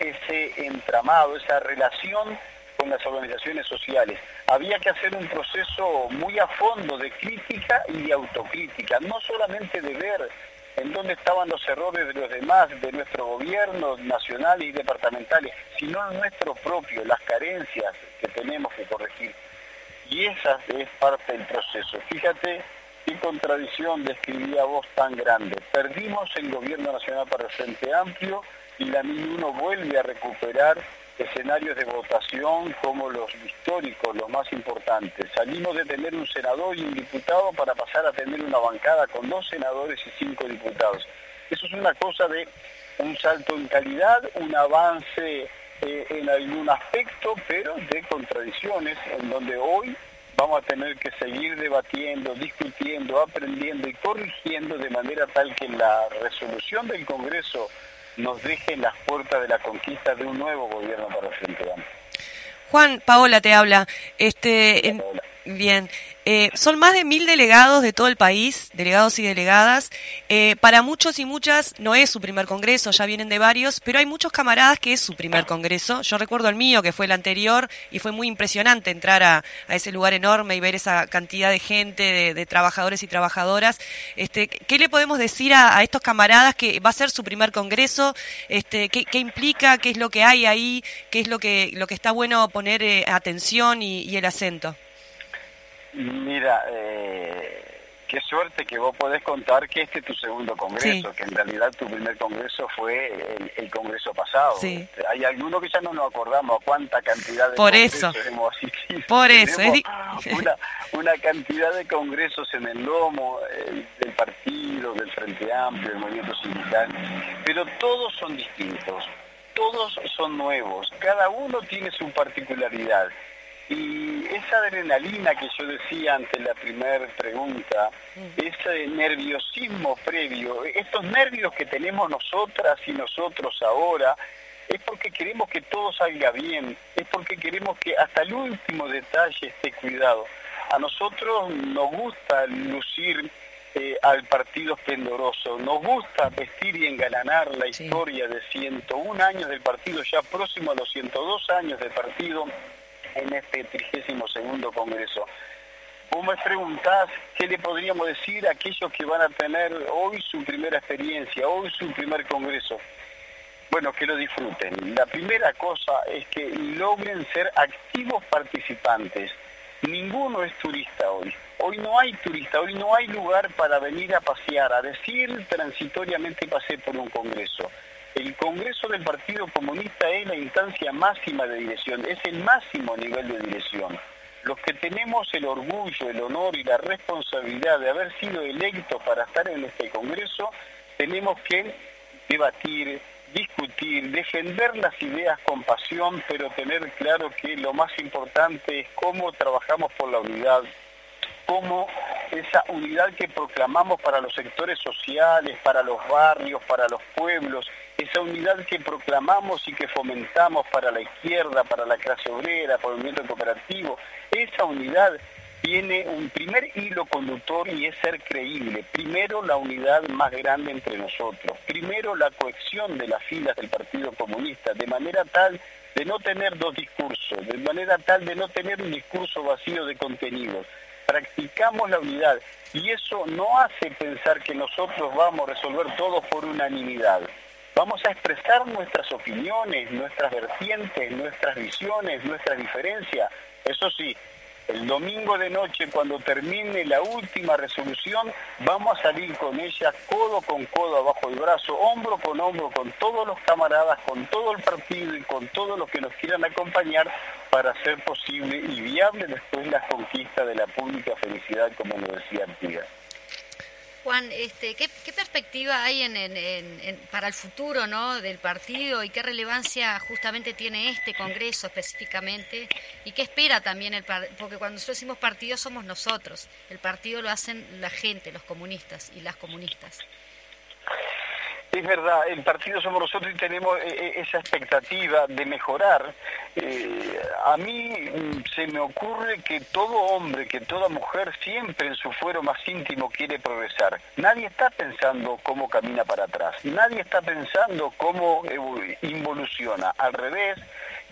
Speaker 5: ese entramado, esa relación con las organizaciones sociales. Había que hacer un proceso muy a fondo de crítica y de autocrítica, no solamente de ver en dónde estaban los errores de los demás, de nuestro gobierno nacional y departamentales, sino en nuestro propio, las carencias que tenemos que corregir. Y esa es parte del proceso. Fíjate qué contradicción describía vos tan grande. Perdimos el gobierno nacional para el Frente Amplio y la MIN 1 vuelve a recuperar escenarios de votación como los históricos, los más importantes. Salimos de tener un senador y un diputado para pasar a tener una bancada con dos senadores y cinco diputados. Eso es una cosa de un salto en calidad, un avance eh, en algún aspecto, pero de contradicciones, en donde hoy vamos a tener que seguir debatiendo, discutiendo, aprendiendo y corrigiendo de manera tal que la resolución del Congreso nos deje en las puertas de la conquista de un nuevo gobierno para el Amplio.
Speaker 3: Juan, Paola te habla. Este, bien, eh, son más de mil delegados de todo el país, delegados y delegadas. Eh, para muchos y muchas no es su primer congreso, ya vienen de varios, pero hay muchos camaradas que es su primer congreso. Yo recuerdo el mío, que fue el anterior, y fue muy impresionante entrar a, ese lugar enorme y ver esa cantidad de gente, de, trabajadores y trabajadoras. Este, ¿Qué le podemos decir a, estos camaradas que va a ser su primer congreso? Este, ¿qué, implica? ¿Qué es lo que hay ahí? ¿Qué es lo que, lo que está bueno poner eh, atención y el acento?
Speaker 5: Mira, eh, qué suerte que vos podés contar que este es tu segundo congreso, que en realidad tu primer congreso fue el, congreso pasado.
Speaker 3: Sí.
Speaker 5: Hay algunos que ya no nos acordamos cuánta cantidad de
Speaker 3: Por eso.
Speaker 5: hemos asistido. [laughs]
Speaker 3: Por eso. [laughs]
Speaker 5: Una, una, cantidad de congresos en el lomo eh, del partido, del Frente Amplio, del movimiento sindical, pero todos son distintos, todos son nuevos, cada uno tiene su particularidad. Y esa adrenalina que yo decía ante la primera pregunta, ese nerviosismo previo, estos nervios que tenemos nosotras y nosotros ahora, es porque queremos que todo salga bien, es porque queremos que hasta el último detalle esté cuidado. A nosotros nos gusta lucir eh, al partido esplendoroso, nos gusta vestir y engalanar la historia de 101 años del partido, ya próximo a los 102 años del partido en este trigésimo segundo congreso. Vos me preguntás qué le podríamos decir a aquellos que van a tener hoy su primera experiencia, hoy su primer congreso. Bueno, que lo disfruten. La primera cosa es que logren ser activos participantes. Ninguno es turista hoy. Hoy no hay turista, hoy no hay lugar para venir a pasear, a decir transitoriamente pasé por un congreso. El Congreso del Partido Comunista es la instancia máxima de dirección, es el máximo nivel de dirección. Los que tenemos el orgullo, el honor y la responsabilidad de haber sido electos para estar en este Congreso, tenemos que debatir, discutir, defender las ideas con pasión, pero tener claro que lo más importante es cómo trabajamos por la unidad, cómo esa unidad que proclamamos para los sectores sociales, para los barrios, para los pueblos, esa unidad que proclamamos y que fomentamos para la izquierda, para la clase obrera, para el movimiento cooperativo, esa unidad tiene un primer hilo conductor y es ser creíble. Primero la unidad más grande entre nosotros. Primero la cohesión de las filas del Partido Comunista, de manera tal de no tener dos discursos, de manera tal de no tener un discurso vacío de contenidos. Practicamos la unidad y eso no hace pensar que nosotros vamos a resolver todo por unanimidad. Vamos a expresar nuestras opiniones, nuestras vertientes, nuestras visiones, nuestras diferencias. Eso sí, El domingo de noche, cuando termine la última resolución, vamos a salir con ella codo con codo abajo del brazo, hombro con hombro, con todos los camaradas, con todo el partido y con todos los que nos quieran acompañar para hacer posible y viable después la conquista de la pública felicidad, como lo decía Artigas.
Speaker 2: Juan, este, ¿qué, perspectiva hay en, para el futuro ¿no? del partido y qué relevancia justamente tiene este Congreso específicamente y qué espera también el porque cuando nosotros decimos partido somos nosotros, el partido lo hacen la gente, los comunistas y las comunistas.
Speaker 5: Es verdad, el partido somos nosotros y tenemos eh, eh, esa expectativa de mejorar. Eh, a mí mm, se me ocurre que todo hombre, que toda mujer siempre en su fuero más íntimo quiere progresar. Nadie está pensando cómo camina para atrás, nadie está pensando cómo involuciona. Al revés,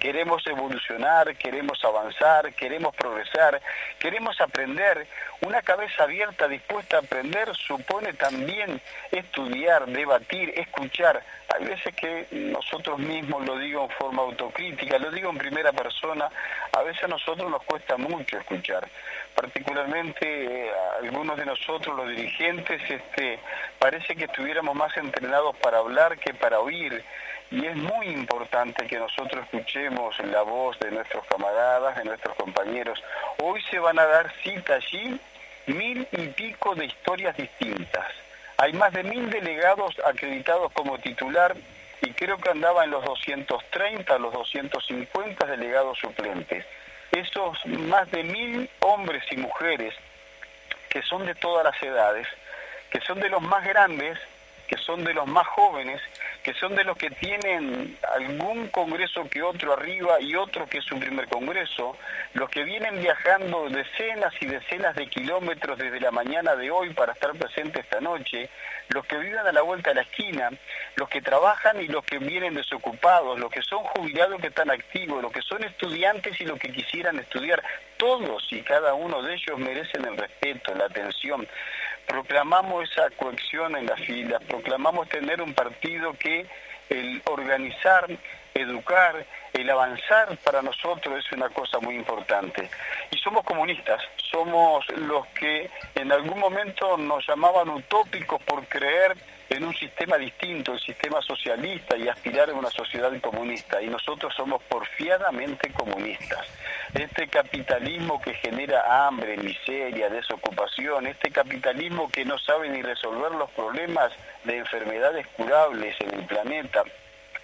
Speaker 5: queremos evolucionar, queremos avanzar, queremos progresar, queremos aprender. Una cabeza abierta, dispuesta a aprender, supone también estudiar, debatir, escuchar. Hay veces que nosotros mismos, lo digo en forma autocrítica, lo digo en primera persona, a veces a nosotros nos cuesta mucho escuchar. Particularmente eh, algunos de nosotros, los dirigentes, este, parece que estuviéramos más entrenados para hablar que para oír y es muy importante que nosotros escuchemos la voz de nuestros camaradas, de nuestros compañeros. Hoy se van a dar cita allí mil y pico de historias distintas. Hay más de mil delegados acreditados como titular y creo que andaba en los 230, los 250 delegados suplentes. Esos más de mil hombres y mujeres que son de todas las edades, que son de los más grandes, que son de los más jóvenes, que son de los que tienen algún congreso que otro arriba y otro que es su primer congreso, los que vienen viajando decenas y decenas de kilómetros desde la mañana de hoy para estar presentes esta noche, los que viven a la vuelta de la esquina, los que trabajan y los que vienen desocupados, los que son jubilados que están activos, los que son estudiantes y los que quisieran estudiar, todos y cada uno de ellos merecen el respeto, la atención proclamamos esa cohesión en las filas, proclamamos tener un partido que el organizar, educar, el avanzar para nosotros es una cosa muy importante. Y somos comunistas, somos los que en algún momento nos llamaban utópicos por creer en un sistema distinto, el sistema socialista y aspirar a una sociedad comunista. Y nosotros somos porfiadamente comunistas. Este capitalismo que genera hambre, miseria, desocupación, este capitalismo que no sabe ni resolver los problemas de enfermedades curables en el planeta,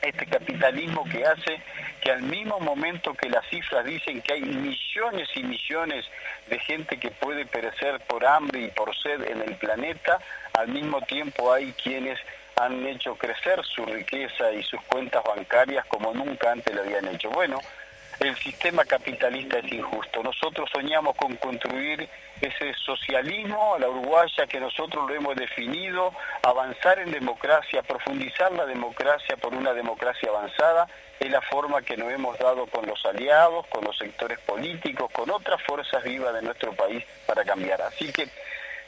Speaker 5: este capitalismo que hace que al mismo momento que las cifras dicen que hay millones y millones de gente que puede perecer por hambre y por sed en el planeta, al mismo tiempo hay quienes han hecho crecer su riqueza y sus cuentas bancarias como nunca antes lo habían hecho. Bueno, el sistema capitalista es injusto. Nosotros soñamos con construir ese socialismo la uruguaya que nosotros lo hemos definido, avanzar en democracia, profundizar la democracia por una democracia avanzada, es la forma que nos hemos dado con los aliados, con los sectores políticos, con otras fuerzas vivas de nuestro país para cambiar. Así que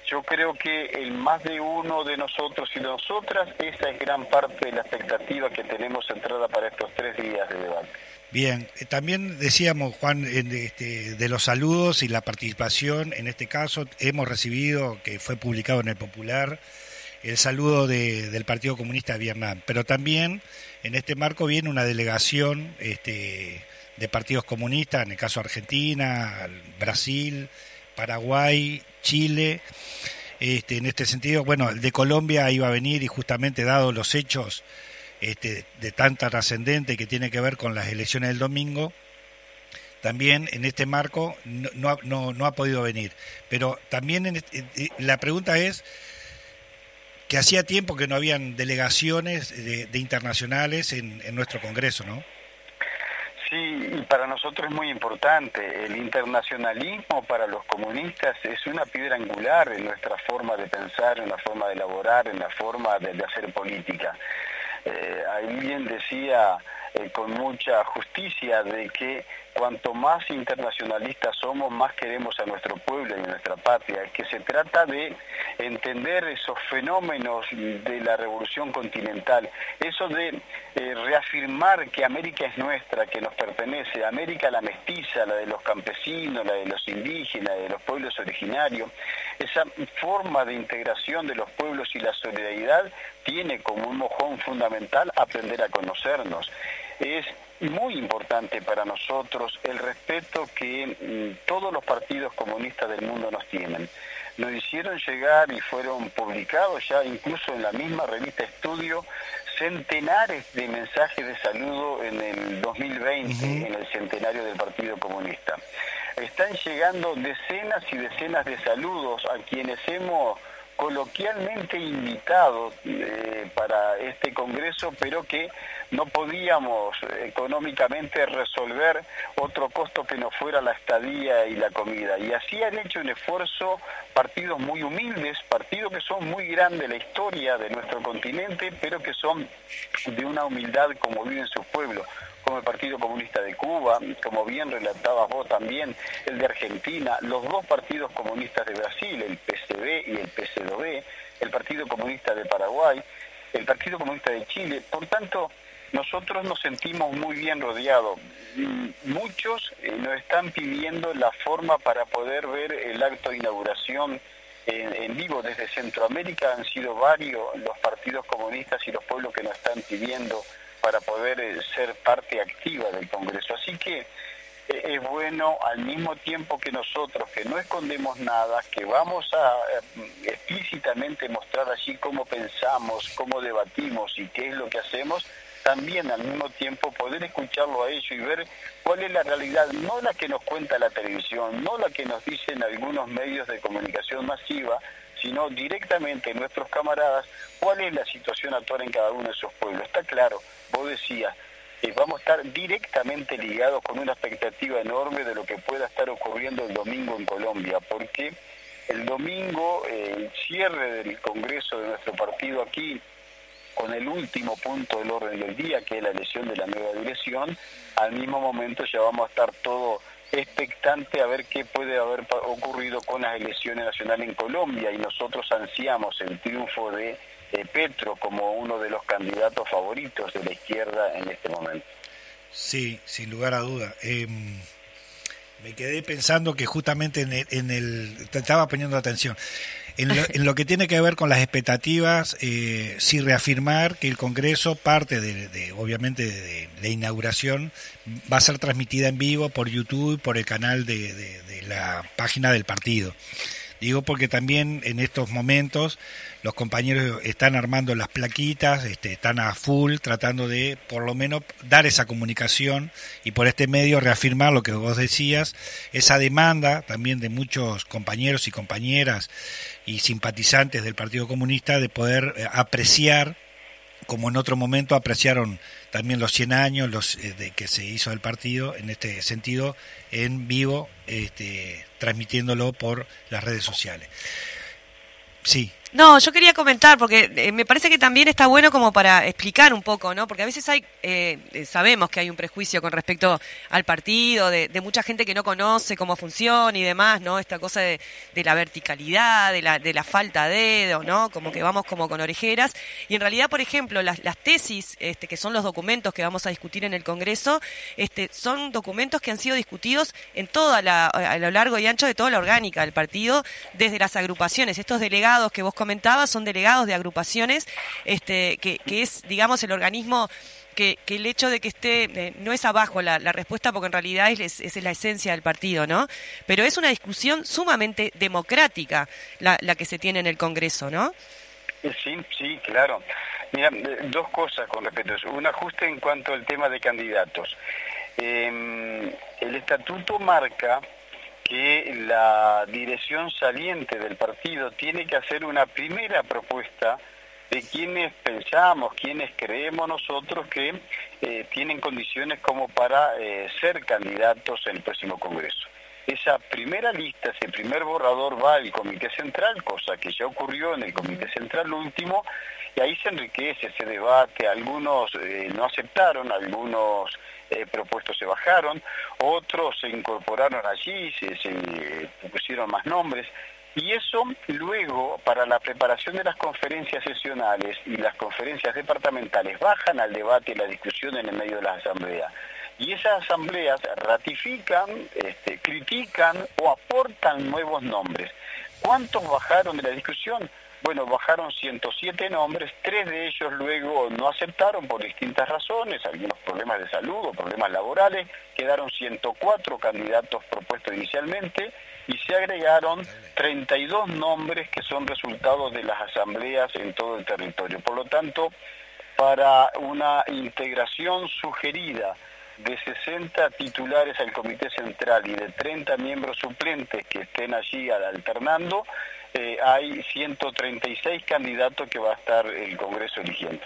Speaker 5: yo creo que el más de uno de nosotros y de nosotras, esa es gran parte de la expectativa que tenemos centrada para estos tres días de debate.
Speaker 1: Bien, eh, también decíamos, Juan, este, de los saludos y la participación, en este caso hemos recibido, que fue publicado en el Popular, el saludo del Partido Comunista de Vietnam, pero también en este marco viene una delegación este, de partidos comunistas, en el caso Argentina, Brasil, Paraguay, Chile. Este, en este sentido, bueno, el de Colombia iba a venir y justamente dado los hechos este, de tanta trascendente que tiene que ver con las elecciones del domingo, también en este marco no, no, no ha podido venir. Pero también en este, eh, la pregunta es que hacía tiempo que no habían delegaciones de, internacionales en, en nuestro Congreso, ¿no?
Speaker 5: Sí, y para nosotros es muy importante. El internacionalismo para los comunistas es una piedra angular en nuestra forma de pensar, en la forma de elaborar, en la forma de hacer política. Eh, alguien decía eh, con mucha justicia de que cuanto más internacionalistas somos, más queremos a nuestro pueblo y a nuestra patria, que se trata de entender esos fenómenos de la revolución continental, eso de eh, reafirmar que América es nuestra, que nos pertenece, América la mestiza, la de los campesinos, la de los indígenas, de los pueblos originarios, esa forma de integración de los pueblos y la solidaridad tiene como un mojón fundamental aprender a conocernos. Es muy importante para nosotros el respeto que mm, todos los partidos comunistas del mundo nos tienen. Nos hicieron llegar y fueron publicados ya incluso en la misma revista Estudio centenares de mensajes de saludo en el 2020, en el centenario del Partido Comunista. Están llegando decenas y decenas de saludos a quienes hemos coloquialmente invitado eh, para este Congreso, pero que no podíamos económicamente resolver otro costo que no fuera la estadía y la comida. Y así han hecho un esfuerzo partidos muy humildes, partidos que son muy grandes en la historia de nuestro continente, pero que son de una humildad como viven sus pueblos como el Partido Comunista de Cuba, como bien relatabas vos también, el de Argentina, los dos partidos comunistas de Brasil, el PCB y el PCdoB, el Partido Comunista de Paraguay, el Partido Comunista de Chile. Por tanto, nosotros nos sentimos muy bien rodeados. Mm, muchos eh, nos están pidiendo la forma para poder ver el acto de inauguración en, vivo desde Centroamérica. Han sido varios los partidos comunistas y los pueblos que nos están pidiendo para poder eh, ser parte activa del Congreso. Así que eh, es bueno al mismo tiempo que nosotros, que no escondemos nada, que vamos a explícitamente mostrar allí cómo pensamos, cómo debatimos y qué es lo que hacemos, también al mismo tiempo poder escucharlo a ellos y ver cuál es la realidad, no la que nos cuenta la televisión, no la que nos dicen algunos medios de comunicación masiva, sino directamente nuestros camaradas, cuál es la situación actual en cada uno de esos pueblos. Está claro, vos decías, vamos a estar directamente ligados con una expectativa enorme de lo que pueda estar ocurriendo el domingo en Colombia, porque el domingo, eh, el cierre del Congreso de nuestro partido aquí, con el último punto del orden del día, que es la elección de la nueva dirección, al mismo momento ya vamos a estar todo expectante a ver qué puede haber ocurrido con las elecciones nacionales en Colombia y nosotros ansiamos el triunfo de Petro como uno de los candidatos favoritos de la izquierda en este momento.
Speaker 1: Sí, sin lugar a duda. Em, me quedé pensando que justamente en el, en el te estaba poniendo atención, en lo, que tiene que ver con las expectativas, eh, sí reafirmar que el Congreso, parte de, obviamente de, la inauguración, va a ser transmitida en vivo por YouTube, por el canal de la página del partido. Digo porque también en estos momentos los compañeros están armando las plaquitas, este, están a full tratando de por lo menos dar esa comunicación y por este medio reafirmar lo que vos decías, esa demanda también de muchos compañeros y compañeras y simpatizantes del Partido Comunista de poder eh, apreciar como en otro momento apreciaron también los 100 años los, eh, de que se hizo el partido, en este sentido, en vivo, este, transmitiéndolo por las redes sociales. Sí.
Speaker 3: No, yo quería comentar, porque eh, me parece que también está bueno como para explicar un poco, ¿no? Porque a veces hay, eh, eh, sabemos que hay un prejuicio con respecto al partido, de, mucha gente que no conoce cómo funciona y demás, ¿no? Esta cosa de, la verticalidad, de la, de la falta de dedo, ¿no? Como que vamos como con orejeras. Y en realidad, por ejemplo, las, las tesis, este, que son los documentos que vamos a discutir en el Congreso, este, son documentos que han sido discutidos en toda la, a lo largo y ancho de toda la orgánica del partido, desde las agrupaciones, estos delegados que vos comentaba, son delegados de agrupaciones, este, que, es, digamos, el organismo que, el hecho de que esté, eh, no es abajo la, respuesta, porque en realidad es, es, la esencia del partido, ¿no? Pero es una discusión sumamente democrática la, la que se tiene en el Congreso, ¿no?
Speaker 5: Sí, sí, claro. Mira, eh, dos cosas con respecto a eso. Un ajuste en cuanto al tema de candidatos. Em, el estatuto marca que la dirección saliente del partido tiene que hacer una primera propuesta de quienes pensamos, quienes creemos nosotros que eh, tienen condiciones como para eh, ser candidatos en el próximo Congreso. Esa primera lista, ese primer borrador va al Comité Central, cosa que ya ocurrió en el Comité Central último, y ahí se enriquece, ese debate, algunos eh, no aceptaron, algunos eh, propuestos se bajaron, otros se incorporaron allí, se, se pusieron más nombres, y eso luego, para la preparación de las conferencias sesionales y las conferencias departamentales, bajan al debate y la discusión en el medio de las asambleas. Y esas asambleas ratifican, este, critican o aportan nuevos nombres. ¿Cuántos bajaron de la discusión? Bueno, bajaron 107 nombres, tres de ellos luego no aceptaron por distintas razones, algunos problemas de salud o problemas laborales, quedaron 104 candidatos propuestos inicialmente y se agregaron 32 nombres que son resultados de las asambleas en todo el territorio. Por lo tanto, para una integración sugerida de 60 titulares al Comité Central y de 30 miembros suplentes que estén allí alternando, eh, hay 136 candidatos que va a estar el Congreso eligiendo.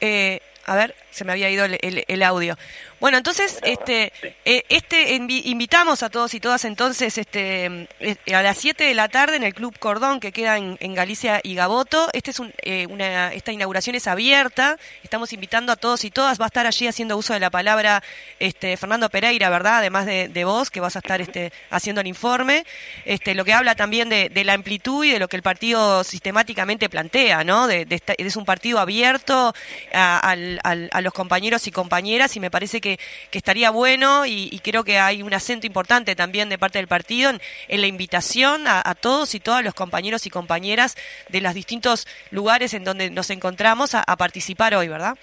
Speaker 3: Eh, a ver, se me había ido el, audio. Bueno, entonces, este, eh, este invitamos a todos y todas entonces este, eh, a las 7 de la tarde en el Club Cordón que queda en, Galicia y Gaboto. Este es eh, una, esta inauguración es abierta. Estamos invitando a todos y todas. Va a estar allí haciendo uso de la palabra este, Fernando Pereira, ¿verdad? Además de, vos, que vas a estar este, haciendo el informe. Este, lo que habla también de, la amplitud y de lo que el partido sistemáticamente plantea, ¿no? De, es un partido abierto a, a los compañeros y compañeras y me parece que, estaría bueno y, creo que hay un acento importante también de parte del partido en, la invitación a, todos y todas los compañeros y compañeras de los distintos lugares en donde nos encontramos a, participar hoy, ¿verdad?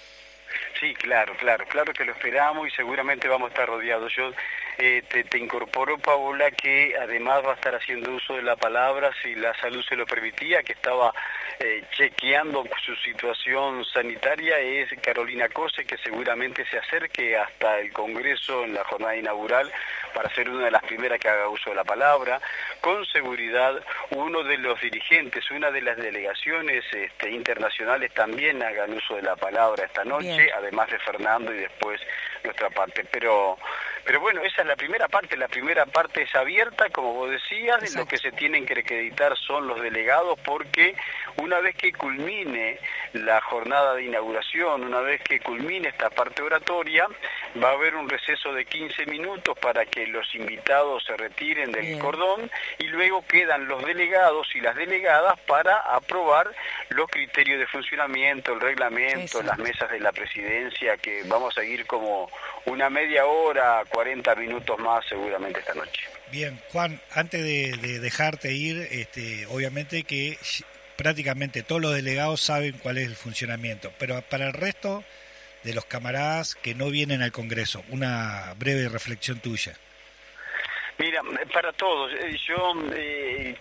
Speaker 5: Sí, claro, claro, claro que lo esperamos y seguramente vamos a estar rodeados. Yo eh, te, te, incorporo, Paola, que además va a estar haciendo uso de la palabra, si la salud se lo permitía, que estaba eh, chequeando su situación sanitaria, es Carolina Cose, que seguramente se acerque hasta el Congreso en la jornada inaugural para ser una de las primeras que haga uso de la palabra. Con seguridad, uno de los dirigentes, una de las delegaciones este, internacionales también hagan uso de la palabra esta noche, además de Fernando y después nuestra parte. Pero pero bueno, esa es la primera parte. La primera parte es abierta, como vos decías, lo que se tienen que acreditar son los delegados porque una vez que culmine la jornada de inauguración, una vez que culmine esta parte oratoria, va a haber un receso de 15 minutos para que los invitados se retiren del cordón y luego quedan los delegados y las delegadas para aprobar los criterios de funcionamiento, el reglamento, las mesas de la presidencia, que vamos a ir como una media hora, 40 minutos más seguramente esta noche.
Speaker 1: Bien, Juan, antes de, dejarte ir, este, obviamente que prácticamente todos los delegados saben cuál es el funcionamiento, pero para el resto de los camaradas que no vienen al Congreso, una breve reflexión tuya.
Speaker 5: Mira, para todos, eh, yo eh,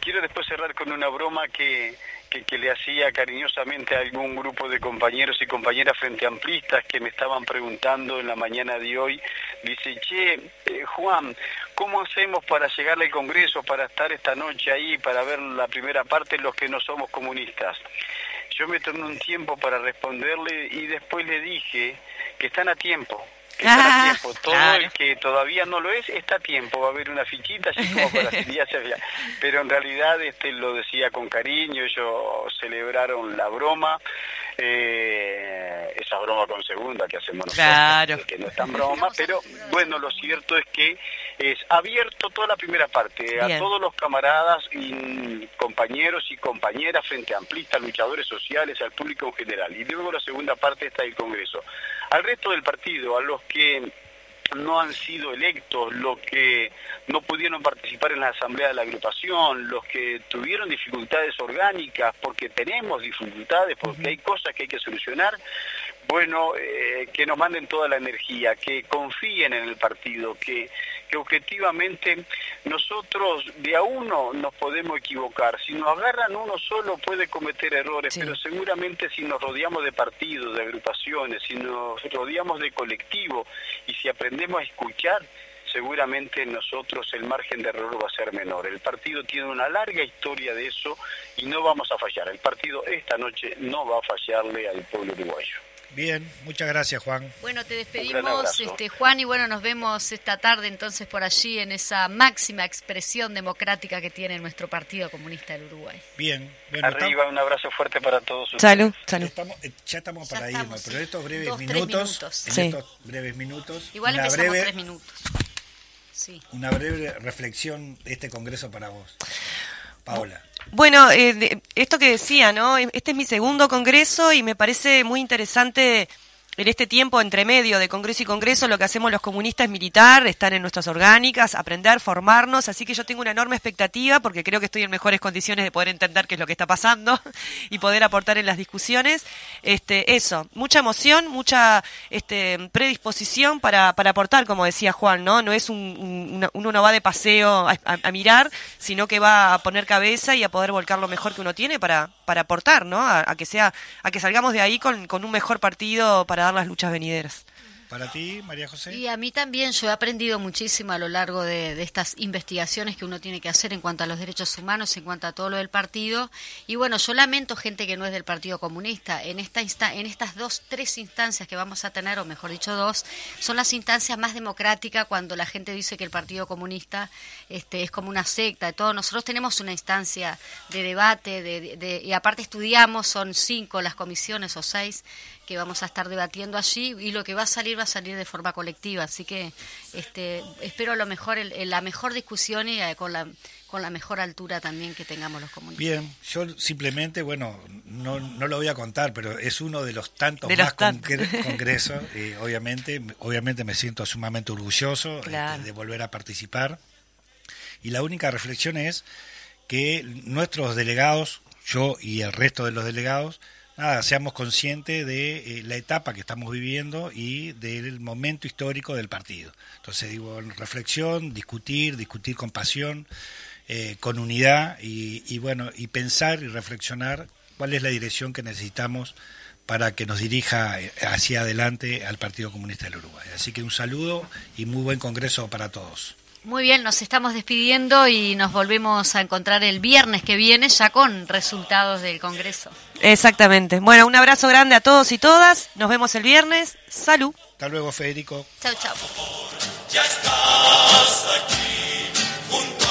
Speaker 5: quiero después cerrar con una broma que, que, le hacía cariñosamente a algún grupo de compañeros y compañeras frente amplistas que me estaban preguntando en la mañana de hoy. Dice, che, eh, Juan, ¿cómo hacemos para llegar al Congreso, para estar esta noche ahí, para ver la primera parte los que no somos comunistas? Yo me tomé un tiempo para responderle y después le dije que están a tiempo, está a tiempo. Todo el que todavía no lo es, está a tiempo. Va a haber una fichita así como para [laughs] Pero en realidad este lo decía con cariño, ellos celebraron la broma. Eh, esa broma con segunda que hacemos nosotros, que no es tan broma, pero bueno, lo cierto es que es abierto toda la primera parte a todos los camaradas y compañeros y compañeras frente a amplistas, luchadores sociales, al público en general. Y luego la segunda parte está el Congreso. Al resto del partido, a los que no han sido electos, los que no pudieron participar en la asamblea de la agrupación, los que tuvieron dificultades orgánicas, porque tenemos dificultades, porque hay cosas que hay que solucionar, bueno, eh, que nos manden toda la energía, que confíen en el partido, que, que objetivamente nosotros de a uno nos podemos equivocar. Si nos agarran uno solo puede cometer errores, pero seguramente si nos rodeamos de partidos, de agrupaciones, si nos rodeamos de colectivo y si aprendemos a escuchar, seguramente nosotros el margen de error va a ser menor. El partido tiene una larga historia de eso y no vamos a fallar. El partido esta noche no va a fallarle al pueblo uruguayo.
Speaker 1: Bien, muchas gracias Juan.
Speaker 2: Bueno, te despedimos, este, Juan, y bueno, nos vemos esta tarde entonces por allí en esa máxima expresión democrática que tiene nuestro Partido Comunista del Uruguay.
Speaker 1: Bien, bueno,
Speaker 5: Arriba, un abrazo fuerte para todos ustedes.
Speaker 3: Salud, salud.
Speaker 1: estamos, eh, ya estamos
Speaker 2: Ya
Speaker 1: para
Speaker 2: estamos,
Speaker 1: irnos,
Speaker 2: sí.
Speaker 1: pero estos breves
Speaker 2: Dos, tres
Speaker 1: minutos,
Speaker 2: minutos.
Speaker 1: en
Speaker 3: Sí.
Speaker 1: estos breves minutos,
Speaker 2: Igual
Speaker 1: una
Speaker 2: empezamos
Speaker 1: breve,
Speaker 2: tres minutos. Sí.
Speaker 1: una breve reflexión de este congreso para vos, Paola.
Speaker 3: Bueno, eh, esto que decía, ¿no? Este es mi segundo congreso y me parece muy interesante en este tiempo entre medio de congreso y congreso lo que hacemos los comunistas es militar, estar en nuestras orgánicas, aprender, formarnos, así que yo tengo una enorme expectativa porque creo que estoy en mejores condiciones de poder entender qué es lo que está pasando [laughs] y poder aportar en las discusiones. Este, eso, mucha emoción, mucha este, predisposición para, para aportar, como decía Juan, ¿no? No es un, un- uno no va de paseo a mirar, sino que va a poner cabeza y a poder volcar lo mejor que uno tiene para, para aportar, ¿no? A, a que sea, a que salgamos de ahí con, con un mejor partido para dar las luchas venideras.
Speaker 1: Para ti, María José.
Speaker 2: Y a mí también yo he aprendido muchísimo a lo largo de, de estas investigaciones que uno tiene que hacer en cuanto a los derechos humanos, en cuanto a todo lo del partido. Y bueno, yo lamento gente que no es del Partido Comunista. En, esta insta- en estas dos, tres instancias que vamos a tener, o mejor dicho dos, son las instancias más democráticas cuando la gente dice que el Partido Comunista este, es como una secta. y todo. Nosotros tenemos una instancia de debate de, de- de- y aparte estudiamos, son cinco las comisiones o seis que vamos a estar debatiendo allí y lo que va a salir va a salir de forma colectiva. Así que este espero lo mejor el- el- la mejor discusión y eh, con la con la mejor altura también que tengamos los comunistas.
Speaker 1: Bien, yo simplemente, bueno, no, no lo voy a contar, pero es uno de los tantos
Speaker 3: De los
Speaker 1: más congre- [laughs] congresos, y obviamente, obviamente me siento sumamente orgulloso este, de volver a participar. Y la única reflexión es que nuestros delegados, yo y el resto de los delegados, nada, seamos conscientes de eh, la etapa que estamos viviendo y del momento histórico del partido. Entonces digo, reflexión, discutir, discutir con pasión, eh, con unidad y, bueno, y pensar y reflexionar cuál es la dirección que necesitamos para que nos dirija eh, hacia adelante al Partido Comunista del Uruguay. Así que un saludo y muy buen congreso para todos.
Speaker 2: Muy bien nos estamos despidiendo y nos volvemos a encontrar el viernes que viene ya con resultados del congreso
Speaker 3: Exactamente. Bueno, un abrazo grande a todos y todas. Nos vemos el viernes. Salud.
Speaker 1: Hasta luego, Federico.
Speaker 2: chau chau
Speaker 4: Ya estás aquí.